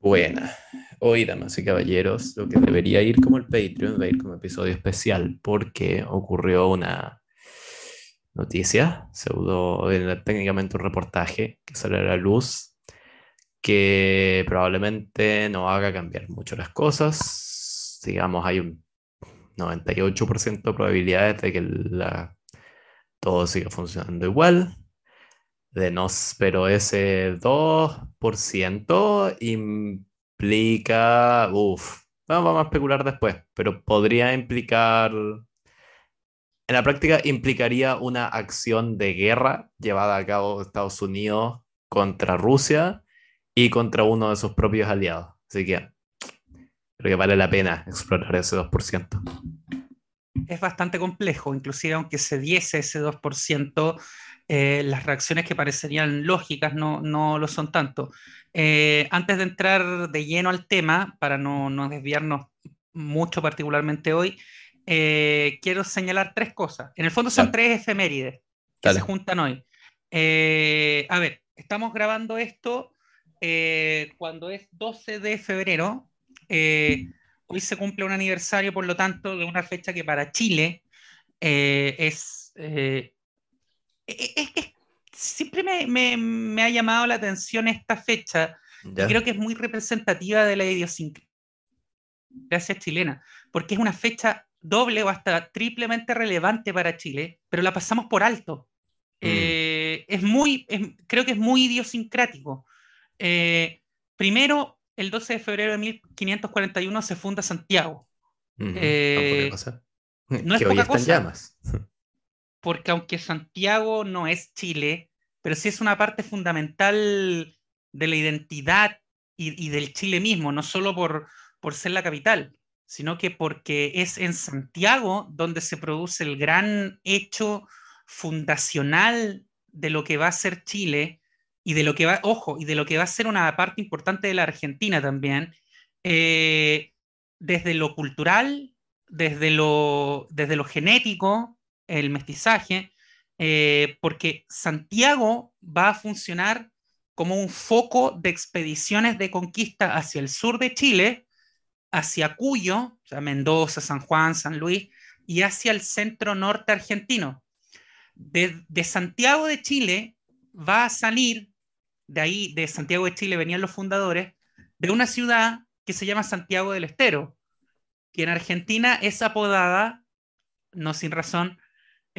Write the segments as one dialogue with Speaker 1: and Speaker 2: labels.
Speaker 1: Buena. Hoy, damas y caballeros, lo que debería ir como el Patreon va a ir como episodio especial porque ocurrió una noticia, pseudo, era técnicamente un reportaje que sale a la luz que probablemente no haga cambiar mucho las cosas. Digamos, hay un 98% de probabilidades de que la, todo siga funcionando igual de nos, pero ese 2% implica, uff, vamos a especular después, pero podría implicar, en la práctica implicaría una acción de guerra llevada a cabo Estados Unidos contra Rusia y contra uno de sus propios aliados. Así que creo que vale la pena explorar ese 2%.
Speaker 2: Es bastante complejo, inclusive aunque se diese ese 2%, eh, las reacciones que parecerían lógicas no, no lo son tanto. Eh, antes de entrar de lleno al tema, para no, no desviarnos mucho particularmente hoy, eh, quiero señalar tres cosas. En el fondo son tres efemérides que se juntan hoy. a ver, estamos grabando esto cuando es 12 de febrero. hoy se cumple un aniversario, por lo tanto, de una fecha que para Chile es es, siempre me, ha llamado la atención esta fecha. Y creo que es muy representativa de la idiosincrasia chilena, porque es una fecha doble o hasta triplemente relevante para Chile, pero la pasamos por alto. Mm. Eh, es muy, creo que es muy idiosincrático. Eh, primero, el 12 de febrero de 1541 se funda Santiago.
Speaker 1: Eh, no es poca cosa. llamas.
Speaker 2: Porque aunque Santiago no es Chile, pero sí es una parte fundamental de la identidad y, del Chile mismo, no solo por, por ser la capital, sino que porque es en Santiago donde se produce el gran hecho fundacional de lo que va a ser Chile y de lo que va, ojo, y de lo que va a ser una parte importante de la Argentina también, eh, desde lo cultural, desde lo, desde lo genético, el mestizaje, eh, porque Santiago va a funcionar como un foco de expediciones de conquista hacia el sur de Chile, hacia Cuyo, Mendoza, San Juan, San Luis, y hacia el centro norte argentino. De, de, Santiago de Chile va a salir, de ahí, de Santiago de Chile venían los fundadores, de una ciudad que se llama Santiago del Estero, que en Argentina es apodada, no sin razón,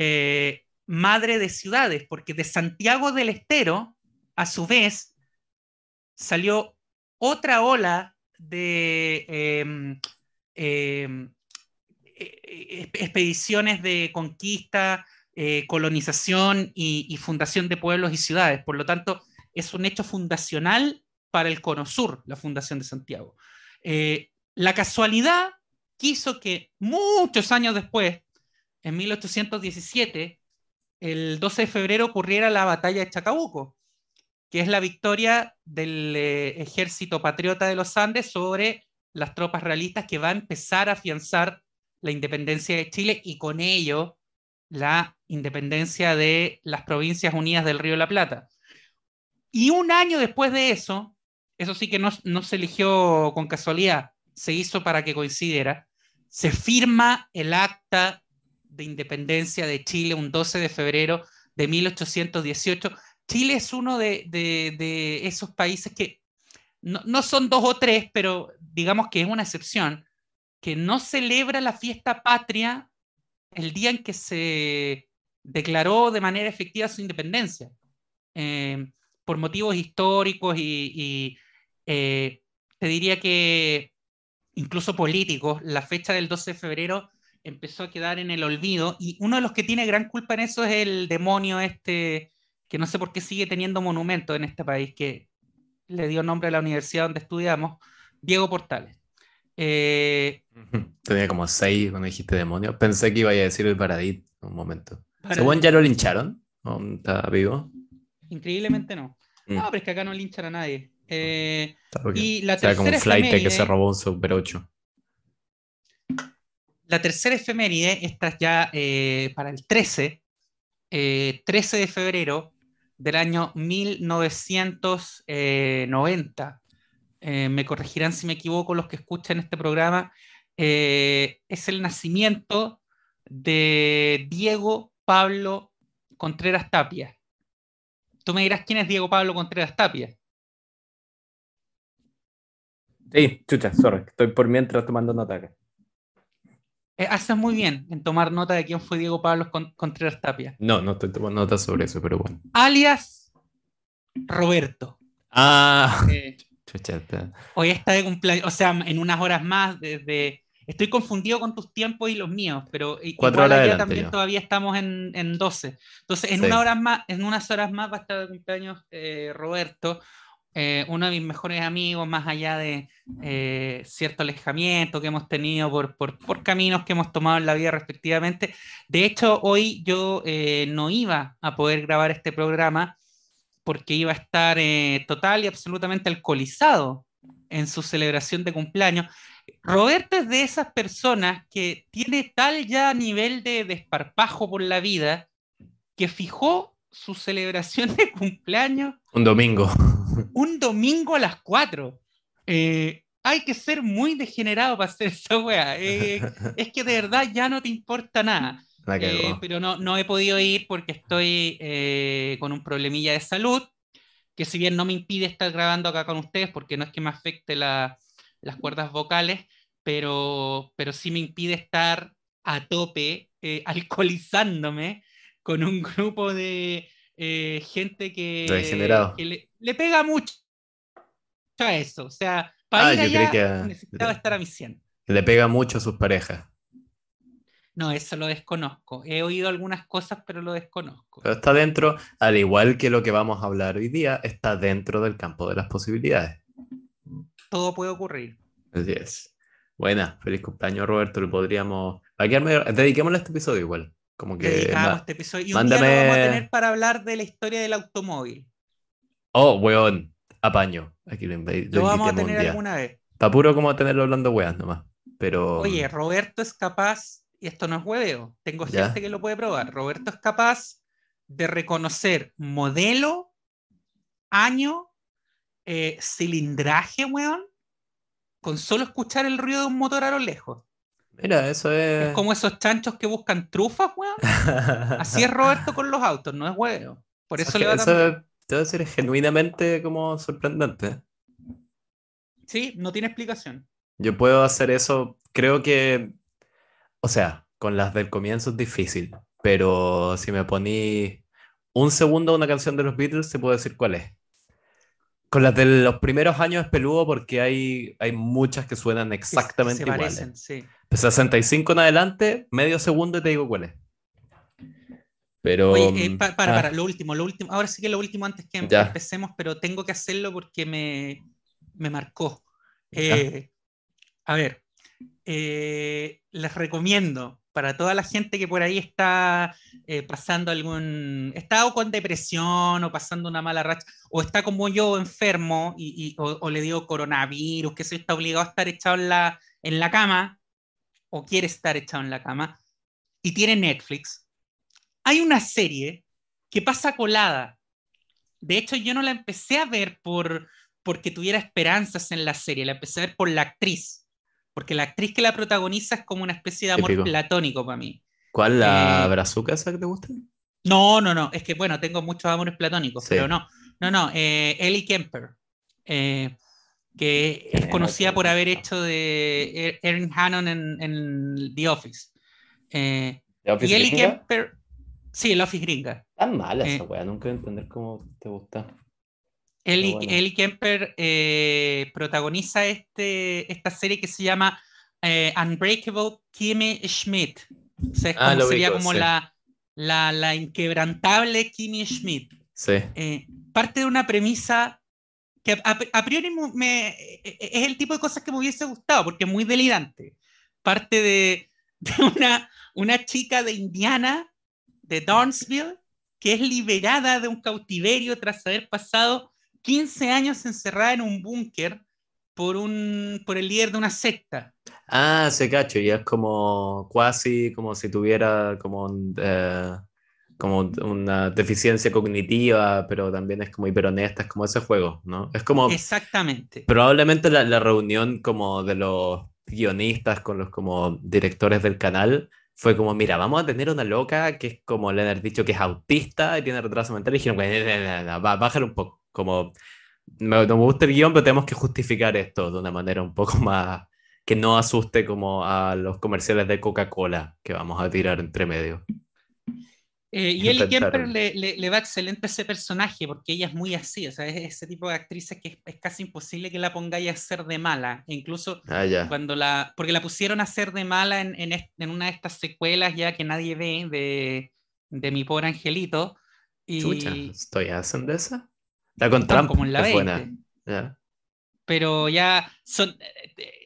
Speaker 2: eh, madre de ciudades, porque de Santiago del Estero, a su vez, salió otra ola de em, em, e, e, expediciones de conquista, eh, colonización y, fundación de pueblos y ciudades. Por lo tanto, es un hecho fundacional para el Cono Sur, la fundación de Santiago. Eh, la casualidad quiso que muchos años después, en 1817, el 12 de febrero, ocurriera la batalla de Chacabuco, que es la victoria del eh, ejército patriota de los Andes sobre las tropas realistas que va a empezar a afianzar la independencia de Chile y con ello la independencia de las provincias unidas del Río de la Plata. Y un año después de eso, eso sí que no, no se eligió con casualidad, se hizo para que coincidiera, se firma el acta de independencia de Chile un 12 de febrero de 1818. Chile es uno de, esos países que no, son dos o tres, pero digamos que es una excepción, que no celebra la fiesta patria el día en que se declaró de manera efectiva su independencia, eh, por motivos históricos y, eh, te diría que incluso políticos, la fecha del 12 de febrero empezó a quedar en el olvido y uno de los que tiene gran culpa en eso es el demonio este, que no sé por qué sigue teniendo monumento en este país, que le dio nombre a la universidad donde estudiamos, Diego Portales.
Speaker 1: Eh, Tenía como seis cuando dijiste demonio. Pensé que iba a decir el Paradit un momento. Según ya lo lincharon, ¿está vivo?
Speaker 2: Increíblemente no. Mm. No, pero es que acá no linchan a nadie. Eh,
Speaker 1: y la tercera como un flight que se robó un Super 8.
Speaker 2: La tercera efeméride, esta es ya eh, para el 13, 13 eh, de febrero del año 1990. eh, me corregirán si me equivoco los que escuchan este programa, es el nacimiento de Diego Pablo Contreras Tapia. Tú me dirás quién es Diego Pablo Contreras Tapia.
Speaker 1: Sí, chucha, sorry, estoy por mientras tomando nota acá.
Speaker 2: Eh, haces muy bien en tomar nota de quién fue Diego Pablo Contreras Tapia.
Speaker 1: No, no estoy tomando nota sobre eso, pero bueno.
Speaker 2: Alias Roberto.
Speaker 1: Ah,
Speaker 2: eh, hoy está de cumpleaños, o sea, en unas horas más desde... Estoy confundido con tus tiempos y los míos, pero
Speaker 1: Cuatro igual allá
Speaker 2: también todavía estamos en, en 12. Entonces, en, una hora más, en unas horas más va a estar de cumpleaños eh, Roberto. Eh, uno de mis mejores amigos, más allá de eh, cierto alejamiento que hemos tenido por, caminos que hemos tomado en la vida respectivamente. De hecho, hoy yo eh, no iba a poder grabar este programa porque iba a estar total y absolutamente alcoholizado en su celebración de cumpleaños. Roberto es de esas personas que tiene tal ya nivel de desparpajo por la vida que fijó su celebración de cumpleaños.
Speaker 1: Un domingo
Speaker 2: un domingo a las 4. Eh, hay que ser muy degenerado para hacer esa wea. Eh, es que de verdad ya no te importa nada. Eh, pero no, no he podido ir porque estoy con un problemilla de salud, que si bien no me impide estar grabando acá con ustedes, porque no es que me afecte las cuerdas vocales, pero, pero sí me impide estar a tope, alcoholizándome con un grupo de, eh, gente que, le, pega mucho a eso. O sea, para ah, ir allá necesitaba estar a mi 100.
Speaker 1: Le pega mucho a sus parejas.
Speaker 2: No, eso lo desconozco. He oído algunas cosas, pero lo desconozco.
Speaker 1: Pero está dentro, al igual que lo que vamos a hablar hoy día, está dentro del campo de las posibilidades.
Speaker 2: Todo puede ocurrir.
Speaker 1: Así es. Buena, feliz cumpleaños Roberto. Lo podríamos. Dediquémosle este episodio igual. Como que.
Speaker 2: este episodio. Y un día lo vamos a tener para hablar de la historia del automóvil.
Speaker 1: Oh, weón, apaño. Aquí lo,
Speaker 2: lo vamos a tener alguna vez.
Speaker 1: Está puro como tenerlo hablando weas nomás. Pero.
Speaker 2: Oye, Roberto es capaz, y esto no es hueveo, tengo gente que lo puede probar. Roberto es capaz de reconocer modelo, año, eh, cilindraje, weón, con solo escuchar el ruido de un motor a lo lejos.
Speaker 1: Mira, eso es.
Speaker 2: Es como esos chanchos que buscan trufas, weón. Así es Roberto con los autos, no es weón. Por eso, le va a
Speaker 1: Eso debe ser genuinamente como sorprendente.
Speaker 2: Sí, no tiene explicación.
Speaker 1: Yo puedo hacer eso, creo que. O sea, con las del comienzo es difícil, pero si me poní un segundo a una canción de los Beatles, se puede decir cuál es. Con las de los primeros años es peludo porque hay, hay muchas que suenan exactamente se iguales. Parecen, sí. 65 en adelante, medio segundo y te digo cuál es. Pero.
Speaker 2: Oye, eh, para, para, ah. lo último, lo último. Ahora sí que lo último antes que empecemos, pero tengo que hacerlo porque me, me marcó. Eh, a ver, eh, les recomiendo para toda la gente que por ahí está pasando algún. está con depresión o pasando una mala racha, o está como yo enfermo y, o, le dio coronavirus, que se está obligado a estar echado en la, en la cama o quiere estar echado en la cama y tiene Netflix, hay una serie que pasa colada. De hecho, yo no la empecé a ver por porque tuviera esperanzas en la serie, la empecé a ver por la actriz, porque la actriz que la protagoniza es como una especie de amor platónico para mí.
Speaker 1: ¿Cuál la eh, brazuca esa que te gusta?
Speaker 2: No, no, no, es que bueno, tengo muchos amores platónicos, pero no, no, no, eh, Ellie Kemper. Eh, que es conocida por haber hecho de Erin Hannon en, The Office. Eh, y Ellie Kemper. Sí, el Office gringa.
Speaker 1: Tan mala esa weá, nunca voy a entender cómo te gusta.
Speaker 2: Ellie, Kemper eh, protagoniza este, esta serie que se llama Unbreakable Kimmy Schmidt. O sea, ah, sería como la, la, la, inquebrantable Kimmy Schmidt.
Speaker 1: Sí.
Speaker 2: parte de una premisa que a, priori me, es el tipo de cosas que me hubiese gustado, porque es muy delirante. Parte de, una, una chica de Indiana, de Dornsville, que es liberada de un cautiverio tras haber pasado 15 años encerrada en un búnker por, un, por el líder de una secta.
Speaker 1: Ah, se cacho, y es como casi como si tuviera como eh, como una deficiencia cognitiva, pero también es como hiperhonesta, es como ese juego, ¿no? Es como
Speaker 2: Exactamente.
Speaker 1: probablemente la, la reunión como de los guionistas con los como directores del canal fue como, mira, vamos a tener una loca que es como le han dicho que es autista y tiene retraso mental y dijeron, bájale un poco, como me, me gusta el guion, pero tenemos que justificar esto de una manera un poco más que no asuste como a los comerciales de Coca-Cola que vamos a tirar entre medio.
Speaker 2: Eh, y Ellie Kemper le, le- le va excelente a ese personaje porque ella es muy así, o sea, es ese tipo de actrices que es, es casi imposible que la pongáis a ser de mala. E incluso
Speaker 1: Ah,
Speaker 2: cuando la. Porque la pusieron a ser de mala en, en, una de estas secuelas ya que nadie ve de, de mi pobre angelito. Y,
Speaker 1: Chucha, ¿estoy haciendo esa? Está con Trump,
Speaker 2: como en la
Speaker 1: es buena.
Speaker 2: 20.
Speaker 1: Ya.
Speaker 2: pero ya son.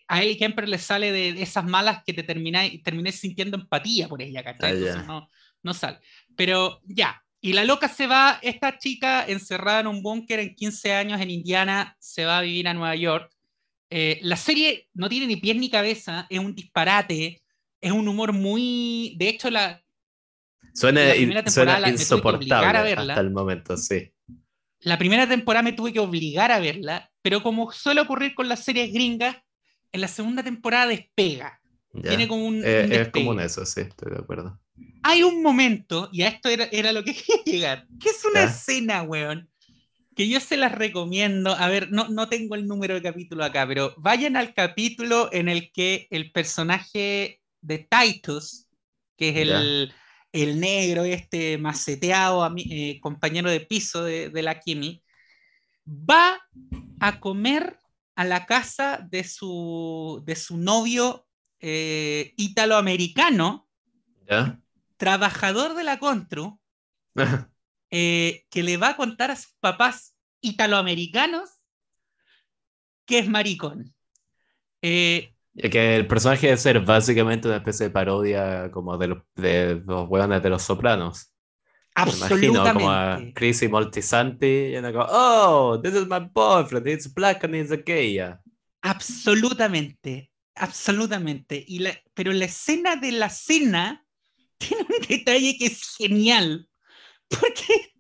Speaker 2: A Ellie Kemper le sale de, esas malas que te termináis sintiendo empatía por ella, ¿cachai?
Speaker 1: Ah,
Speaker 2: Entonces no, no sale. Pero ya. Y la loca se va, esta chica encerrada en un búnker en 15 años en Indiana, se va a vivir a Nueva York. Eh, la serie no tiene ni pies ni cabeza, es un disparate, es un humor muy. De hecho, la,
Speaker 1: Suena,
Speaker 2: La
Speaker 1: in-
Speaker 2: primera temporada
Speaker 1: suena
Speaker 2: la- obligar a
Speaker 1: insoportable
Speaker 2: verla.
Speaker 1: hasta el momento, sí.
Speaker 2: La primera temporada me tuve que obligar a verla, pero como suele ocurrir con las series gringas, en la segunda temporada despega.
Speaker 1: Ya.
Speaker 2: Tiene como un,
Speaker 1: Eh,
Speaker 2: un
Speaker 1: es común eso, sí, estoy de acuerdo.
Speaker 2: Hay un momento, y a esto era, era lo que quería llegar, que es una
Speaker 1: Ya.
Speaker 2: escena, weón, que yo se las recomiendo. A ver, no, no tengo el número de capítulo acá, pero vayan al capítulo en el que el personaje de Titus, que es el, el negro, este maceteado eh, compañero de piso de, de la Kimi, va a comer a la casa de su, de su novio eh, italoamericano,
Speaker 1: ¿Ya?
Speaker 2: trabajador de la Contru, eh, que le va a contar a sus papás italoamericanos que es maricón. Eh,
Speaker 1: que el personaje debe ser básicamente una especie de parodia como de los, de los hueones de los sopranos. Me imagino como a
Speaker 2: absolutamente.
Speaker 1: Chrissy Moltisanti y como, oh, this is my boyfriend, it's black and he's gay.
Speaker 2: Absolutamente, absolutamente. Y la- pero la escena de la cena tiene un detalle que es genial, porque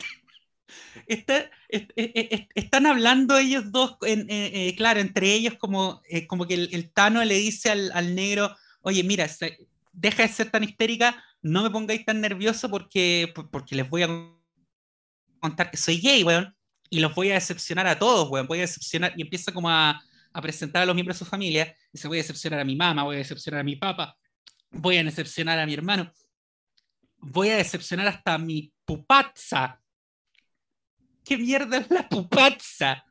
Speaker 2: est- est- están hablando ellos dos, eh, claro, entre ellos como, eh, como que el, Tano le dice al, negro, oye, mira, deja de ser tan histérica, no me pongáis tan nervioso porque, por- porque les voy a contar que soy gay, weón, y los voy a decepcionar a todos, weón, voy a decepcionar, y empieza como a, presentar a los miembros de su familia, se voy a decepcionar a mi mamá, voy a decepcionar a mi papá, voy a decepcionar a mi hermano, voy a decepcionar hasta a mi pupazza. ¿Qué mierda es la pupazza?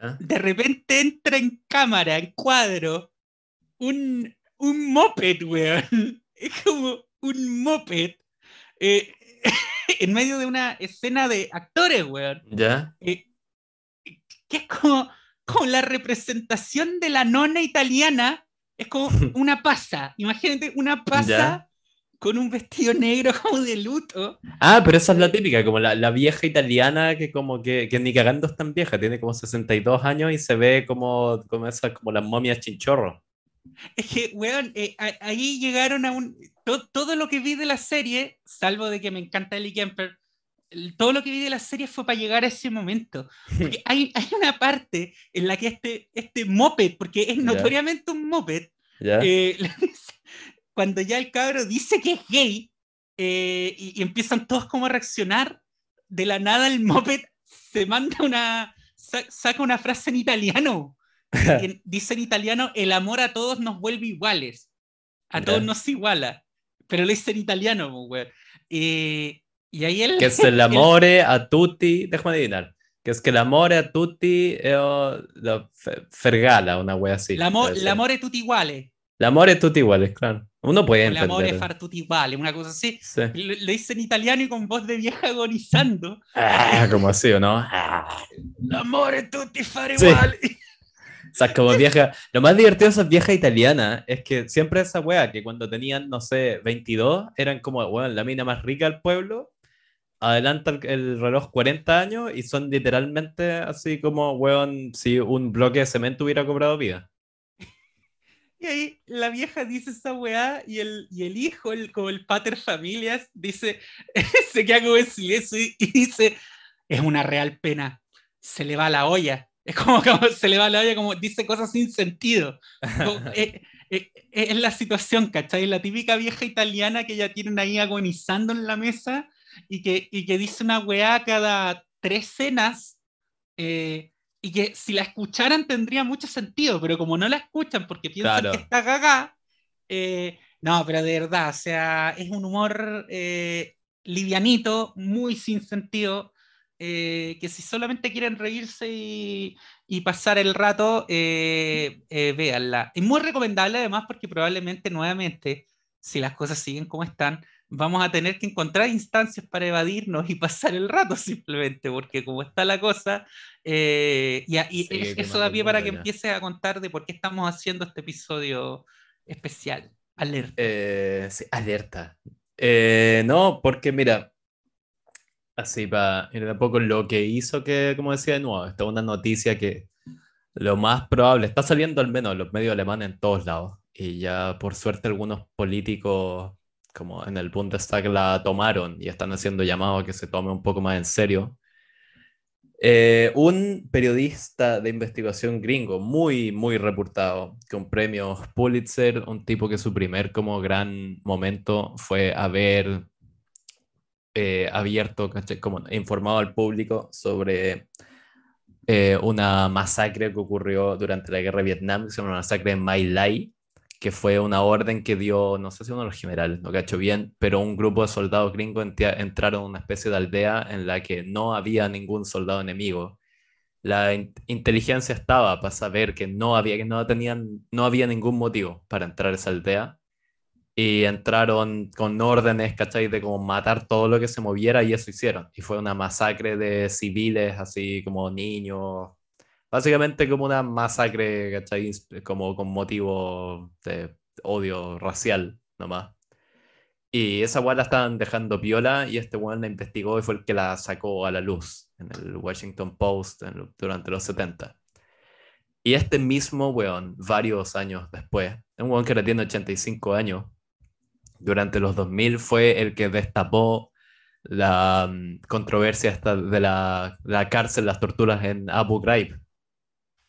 Speaker 1: ¿Ya?
Speaker 2: De repente entra en cámara, en cuadro, un, un moped, weón. Es como un moped eh, en medio de una escena de actores, weón.
Speaker 1: ¿Ya?
Speaker 2: Eh, que es como, como la representación de la nona italiana, es como una pasa. Imagínate una pasa
Speaker 1: Ya.
Speaker 2: Con un vestido negro como de luto.
Speaker 1: Ah, pero esa es la típica, como la, la vieja italiana que como que, que ni cagando es tan vieja, tiene como 62 años y se ve como, como esas, como las momias chinchorro.
Speaker 2: Es que, weón, eh, ahí llegaron a un... to- todo lo que vi de la serie, salvo de que me encanta Ellie Kemper, todo lo que vi de la serie fue para llegar a ese momento. Porque hay, hay una parte en la que este, este moped, porque es notoriamente un moped,
Speaker 1: ¿Ya?
Speaker 2: eh, le dice- cuando ya el cabro dice que es gay eh, y, y empiezan todos como a reaccionar, de la nada el moped se manda una, sa- saca una frase en italiano. que dice en italiano, el amor a todos nos vuelve iguales. A todos
Speaker 1: Ya.
Speaker 2: nos iguala. Pero lo dice en italiano. Eh, y ahí él...
Speaker 1: Que es el amore a tutti, déjame adivinar, que es que el amore a tutti la fe- fergala, una wea así.
Speaker 2: L'amo-
Speaker 1: debe ser.
Speaker 2: L'amore è tutti uguale.
Speaker 1: L'amore a tutti iguales, claro. Uno puede
Speaker 2: O l'amore
Speaker 1: entender.
Speaker 2: far tutti uguale, una cosa así.
Speaker 1: Sí.
Speaker 2: Lo, lo dice en italiano y con voz de vieja agonizando.
Speaker 1: Ah, como así, ¿o no? Ah.
Speaker 2: L'amore tutti fare
Speaker 1: Sí.
Speaker 2: uguale.
Speaker 1: O sea, como vieja. Lo más divertido de esas viejas italianas es que siempre esa wea que cuando tenían, no sé, 22, eran como, weón, la mina más rica del pueblo. Adelanta el, el reloj 40 años y son literalmente así como, weón, si un bloque de cemento hubiera cobrado vida.
Speaker 2: Y ahí la vieja dice esa weá y el, y el hijo, el, como el pater familias, dice, se queda como en silencio y, y dice, es una real pena, se le va la olla. Es como, como se le va la olla, como dice cosas sin sentido. Como, eh, eh, eh, es la situación, ¿cachai? La típica vieja italiana que ya tienen ahí agonizando en la mesa y que, y que dice una weá cada tres cenas. Eh, y que si la escucharan tendría mucho sentido, pero como no la escuchan porque piensan
Speaker 1: Claro.
Speaker 2: que está cagada, eh, no, pero de verdad, o sea, es un humor eh, livianito, muy sin sentido, eh, que si solamente quieren reírse y, y pasar el rato, eh, véanla. Es muy recomendable además porque probablemente nuevamente, si las cosas siguen como están, vamos a tener que encontrar instancias para evadirnos y pasar el rato simplemente, porque como está la cosa, eh, y, y es- eso da pie para que empieces a contar de por qué estamos haciendo este episodio especial. Alerta.
Speaker 1: Eh, sí, alerta. Eh, no, porque mira, así para ir de poco lo que hizo que, como decía de nuevo, esta es una noticia que lo más probable, está saliendo al menos en los medios alemanes en todos lados, y ya por suerte algunos políticos como en el Bundestag la tomaron y están haciendo llamados a que se tome un poco más en serio. Eh, un periodista de investigación gringo, muy, muy reputado, con premios Pulitzer, un tipo que su primer como gran momento fue haber eh, abierto, como informado al público sobre eh, una masacre que ocurrió durante la guerra de Vietnam, que se llama la masacre de My Lai, que fue una orden que dio, no sé si uno de los generales, no cacho bien, pero un grupo de soldados gringos entraron a una especie de aldea en la que no había ningún soldado enemigo. La in- inteligencia estaba para saber que no había, que no tenían, no había ningún motivo para entrar a esa aldea. Y entraron con órdenes, ¿cachai? De como matar todo lo que se moviera y eso hicieron. Y fue una masacre de civiles, así como niños. Básicamente como una masacre, ¿cachai? Como con motivo de odio racial, nomás. Y esa weá la estaban dejando piola y este weón la investigó y fue el que la sacó a la luz en el Washington Post durante los 70. Y este mismo weón, varios años después, un weón que ahora tiene 85 años, durante los 2000 fue el que destapó la mm, controversia esta de la, la cárcel, las torturas en Abu Ghraib.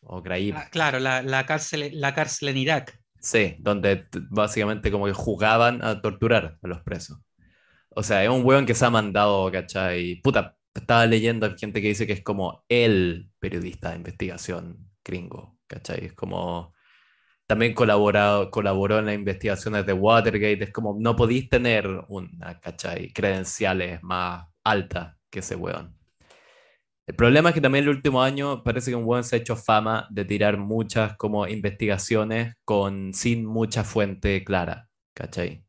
Speaker 1: O.
Speaker 2: Ah, claro, la, la cárcel, la cárcel en Irak.
Speaker 1: Sí, donde básicamente como que jugaban a torturar a los presos. O sea, es un weón que se ha mandado, ¿cachai? Puta, estaba leyendo gente que dice que es como el periodista de investigación gringo, ¿cachai? Es como... También colaborado, colaboró en las investigaciones de Watergate. Es como, no podéis tener una, ¿cachai? Credenciales más altas que ese weón. El problema es que también el último año parece que un weón se ha hecho fama de tirar muchas como investigaciones con, sin mucha fuente clara, ¿cachai?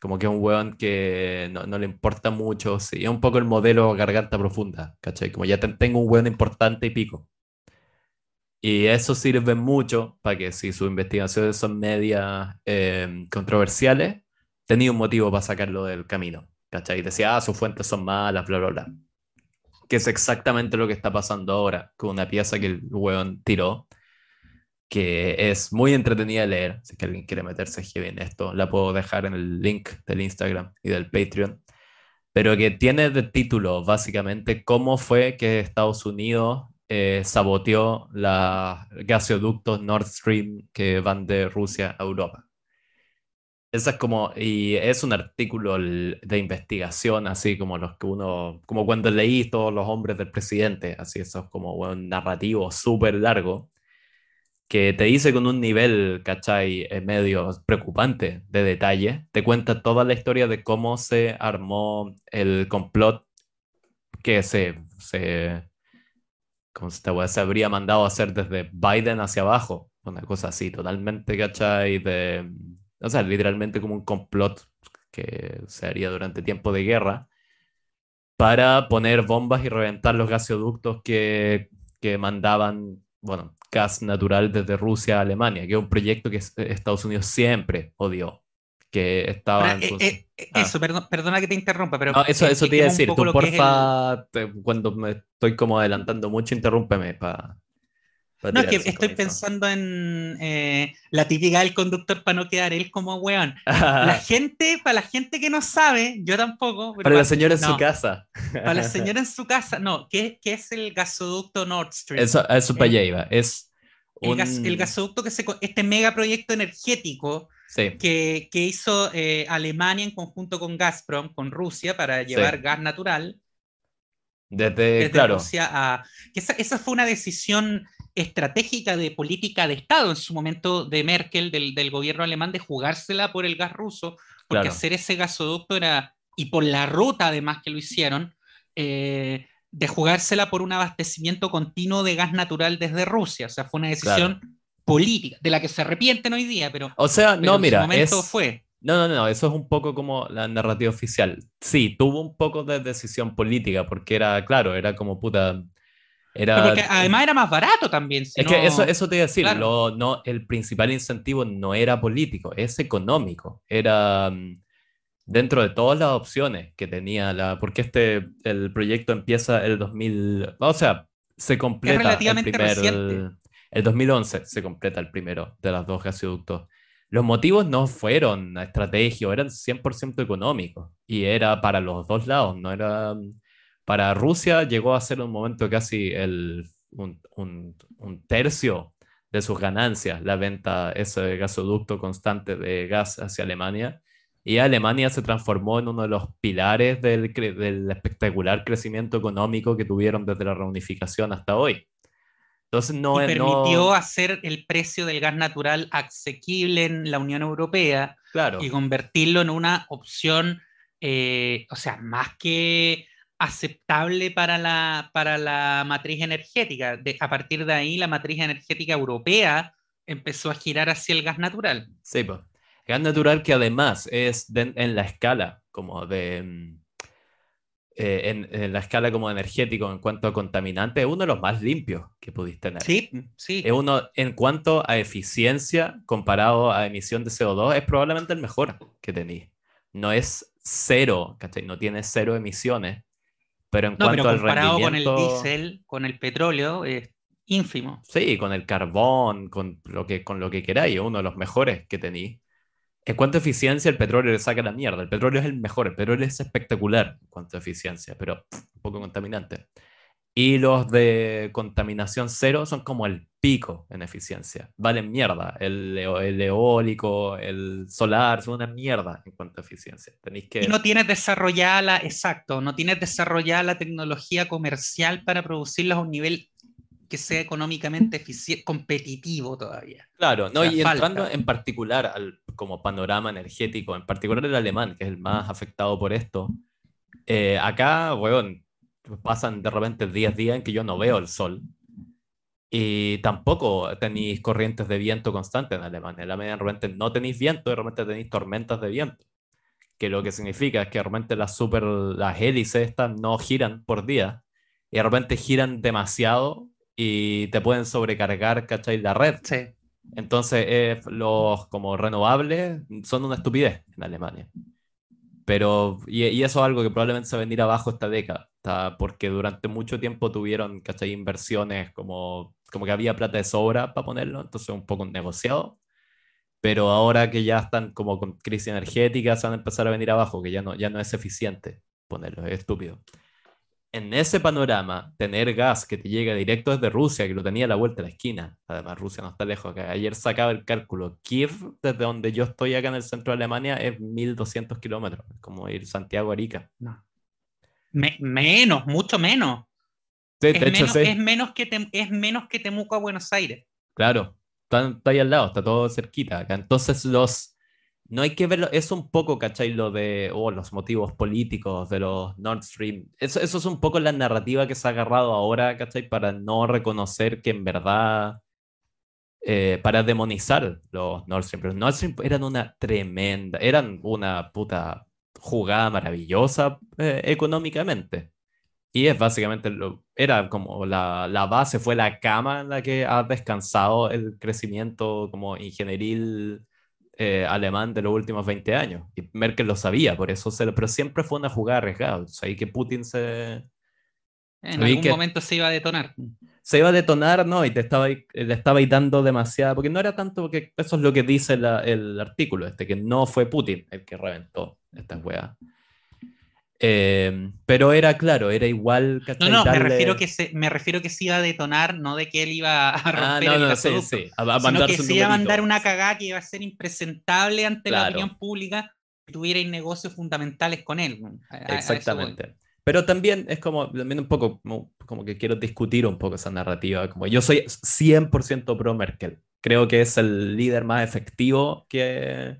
Speaker 1: Como que es un weón que no, le importa mucho, sí, es un poco el modelo garganta profunda, ¿cachai? Como ya te- tengo un weón importante y pico. Y eso sirve mucho para que si sus investigaciones son medias eh, controversiales, tenía un motivo para sacarlo del camino, ¿cachai? Decía, ah, sus fuentes son malas, bla, bla, bla que es exactamente lo que está pasando ahora con una pieza que el weón tiró, que es muy entretenida de leer. Si que alguien quiere meterse heavy en esto, la puedo dejar en el link del Instagram y del Patreon. Pero que tiene de título básicamente cómo fue que Estados Unidos eh, saboteó los gasoductos Nord Stream que van de Rusia a Europa. Esa es como, y es un artículo de investigación, así como los que uno, como cuando leí todos los hombres del presidente, así esos como un narrativo súper largo, que te dice con un nivel, ¿cachai? eh, medio preocupante de detalle, te cuenta toda la historia de cómo se armó el complot que se, se, ¿cómo se, weá? se habría mandado a hacer desde Biden hacia abajo, una cosa así, totalmente, ¿cachai? De, o sea, literalmente como un complot que se haría durante tiempo de guerra para poner bombas y reventar los gasoductos que, que mandaban, bueno, gas natural desde Rusia a Alemania, que es un proyecto que es- Estados Unidos siempre odió, que estaba
Speaker 2: Ahora,
Speaker 1: en
Speaker 2: eh,
Speaker 1: sus-
Speaker 2: eh, eh,
Speaker 1: Ah.
Speaker 2: Eso, perdón- perdona que te interrumpa, pero
Speaker 1: No, eso,
Speaker 2: eh,
Speaker 1: eso te iba a decir. Tú,
Speaker 2: es el-
Speaker 1: porfa, te- cuando me estoy como adelantando mucho, interrúmpeme. Pa... para
Speaker 2: No, es que estoy pensando en eh, la típica del conductor para no quedar él como weón. La gente, para la gente que no sabe, yo tampoco. pero
Speaker 1: Para la señora en su casa.
Speaker 2: Para la señora en su casa, no, ¿qué, qué es el gasoducto Nord Stream?
Speaker 1: Eso, eso para allá iba. Es
Speaker 2: el,
Speaker 1: un...
Speaker 2: gas- el gasoducto que se, este megaproyecto energético
Speaker 1: Sí,
Speaker 2: que, que hizo eh, Alemania en conjunto con Gazprom, con Rusia, para llevar gas natural
Speaker 1: desde,
Speaker 2: desde
Speaker 1: Eh, claro,
Speaker 2: Rusia a... Que esa, esa fue una decisión estratégica de política de Estado en su momento de Merkel, del, del gobierno alemán, de jugársela por el gas ruso, porque
Speaker 1: Claro.
Speaker 2: hacer ese gasoducto era, y por la ruta además que lo hicieron, eh, de jugársela por un abastecimiento continuo de gas natural desde Rusia. O sea, fue una decisión política, de la que se arrepienten hoy día, pero,
Speaker 1: O sea,
Speaker 2: pero
Speaker 1: no,
Speaker 2: en
Speaker 1: mira,
Speaker 2: su momento
Speaker 1: es...
Speaker 2: fue.
Speaker 1: No, no, no, eso es un poco como la narrativa oficial. Sí, tuvo un poco de decisión política, porque era, claro, era como puta. Era.
Speaker 2: Porque además era más barato también. si
Speaker 1: Es que eso, eso te iba a decir,
Speaker 2: claro.
Speaker 1: lo- no, el principal incentivo no era político, es económico. Era mm, dentro de todas las opciones que tenía la. Porque este, el proyecto empieza el 2000. O sea, se completa
Speaker 2: relativamente
Speaker 1: el primer.
Speaker 2: reciente.
Speaker 1: El 2011 se completa el primero de los dos gasoductos. Los motivos no fueron estrategia, eran 100% económicos. Y era para los dos lados, no era. Para Rusia llegó a ser un momento casi el, un, un- un tercio de sus ganancias la venta, ese gasoducto constante de gas hacia Alemania. Y Alemania se transformó en uno de los pilares del, del espectacular crecimiento económico que tuvieron desde la reunificación hasta hoy. Entonces no
Speaker 2: y permitió
Speaker 1: no-
Speaker 2: hacer el precio del gas natural asequible en la Unión Europea
Speaker 1: claro,
Speaker 2: y convertirlo en una opción, eh, o sea, más que aceptable para la, para la matriz energética. De- a partir de ahí, la matriz energética europea empezó a girar hacia el gas natural.
Speaker 1: sí, pues. Gas natural que además es de- en la escala como de... mm, eh, en, en la escala como energético en cuanto a contaminante, es uno de los más limpios que pudiste tener.
Speaker 2: Sí, sí.
Speaker 1: Es uno, en cuanto a eficiencia comparado a emisión de CO2, es probablemente el mejor que tenéis. No es cero, ¿cachai? No tiene cero emisiones, pero en
Speaker 2: No,
Speaker 1: cuanto
Speaker 2: pero
Speaker 1: al
Speaker 2: comparado con el
Speaker 1: rendimiento...
Speaker 2: diésel, con el petróleo, es ínfimo.
Speaker 1: Sí, con el carbón, con lo que, con lo que queráis, uno de los mejores que tenéis. En cuanto a eficiencia, el petróleo le saca la mierda. El petróleo es el mejor, el petróleo es espectacular en cuanto a eficiencia, pero pff, un poco contaminante. Y los de contaminación cero son como el pico en eficiencia. Valen mierda. El, el eólico, el solar, son una mierda en cuanto a eficiencia. Tenéis que...
Speaker 2: Y no tienes desarrollada la, exacto, no tienes desarrollada la tecnología comercial para producirlos a un nivel que sea económicamente competitivo todavía.
Speaker 1: Claro, no,
Speaker 2: sea,
Speaker 1: y
Speaker 2: falta.
Speaker 1: entrando en particular al como panorama energético, en particular el alemán, que es el más afectado por esto, eh, acá, weón, pasan de repente 10 días en que yo no veo el sol y tampoco tenéis corrientes de viento constantes en Alemania. En Alemania de repente no tenéis viento, de repente tenéis tormentas de viento, que lo que significa es que de repente las super, las hélices estas no giran por día y de repente giran demasiado y te pueden sobrecargar, ¿cachai? La red.
Speaker 2: Sí.
Speaker 1: Entonces, eh, los como renovables son una estupidez en Alemania. Pero, y, y eso es algo que probablemente se va a venir abajo esta década, ta- porque durante mucho tiempo tuvieron, ¿cachai? Inversiones como, como que había plata de sobra para ponerlo, entonces un poco negociado. Pero ahora que ya están como con crisis energética, se van a empezar a venir abajo, que ya no, ya no es eficiente ponerlo, es estúpido en ese panorama, tener gas que te llega directo desde Rusia, que lo tenía a la vuelta de la esquina, además Rusia no está lejos. Ayer sacaba el cálculo, Kiev, desde donde yo estoy acá en el centro de Alemania, es 1200 kilómetros, es como ir Santiago a Arica.
Speaker 2: No. Me- menos, mucho menos.
Speaker 1: Sí,
Speaker 2: Es menos,
Speaker 1: sí,
Speaker 2: es, menos que es menos que Temuco a Buenos Aires.
Speaker 1: claro, está, está ahí al lado, está todo cerquita acá. Entonces, los. No hay que verlo, es un poco, ¿cachai? Lo de oh, los motivos políticos de los Nord Stream. Eso, es un poco la narrativa que se ha agarrado ahora, ¿cachai? Para no reconocer que en verdad eh, para demonizar los Nord Stream. Pero Nord Stream eran una tremenda, eran una puta jugada maravillosa eh, económicamente. Y es básicamente, lo, era como la, la base, fue la cama en la que ha descansado el crecimiento como ingenieril eh, alemán de los últimos 20 años. Y Merkel lo sabía, por eso se lo, pero siempre fue una jugada arriesgada. O sea, ahí que Putin se,
Speaker 2: En algún
Speaker 1: que-
Speaker 2: momento se iba a detonar.
Speaker 1: se iba a detonar, ¿no? Y te estaba, le estaba dando demasiada, porque no era tanto, porque eso es lo que dice el artículo, este, que no fue Putin el que reventó estas weas. Eh, pero era claro, era igual.
Speaker 2: No, no, me refiero que se, me refiero que se iba a detonar, no de que él iba a ah, romper el sí, sí. A, sino que se iba a mandar una cagada que iba a ser impresentable ante la opinión pública que tuviera negocios fundamentales con él.
Speaker 1: Exactamente. pero también es como, también un poco, como, que quiero discutir un poco esa narrativa. Como yo soy 100% pro Merkel. Creo que es el líder más efectivo que,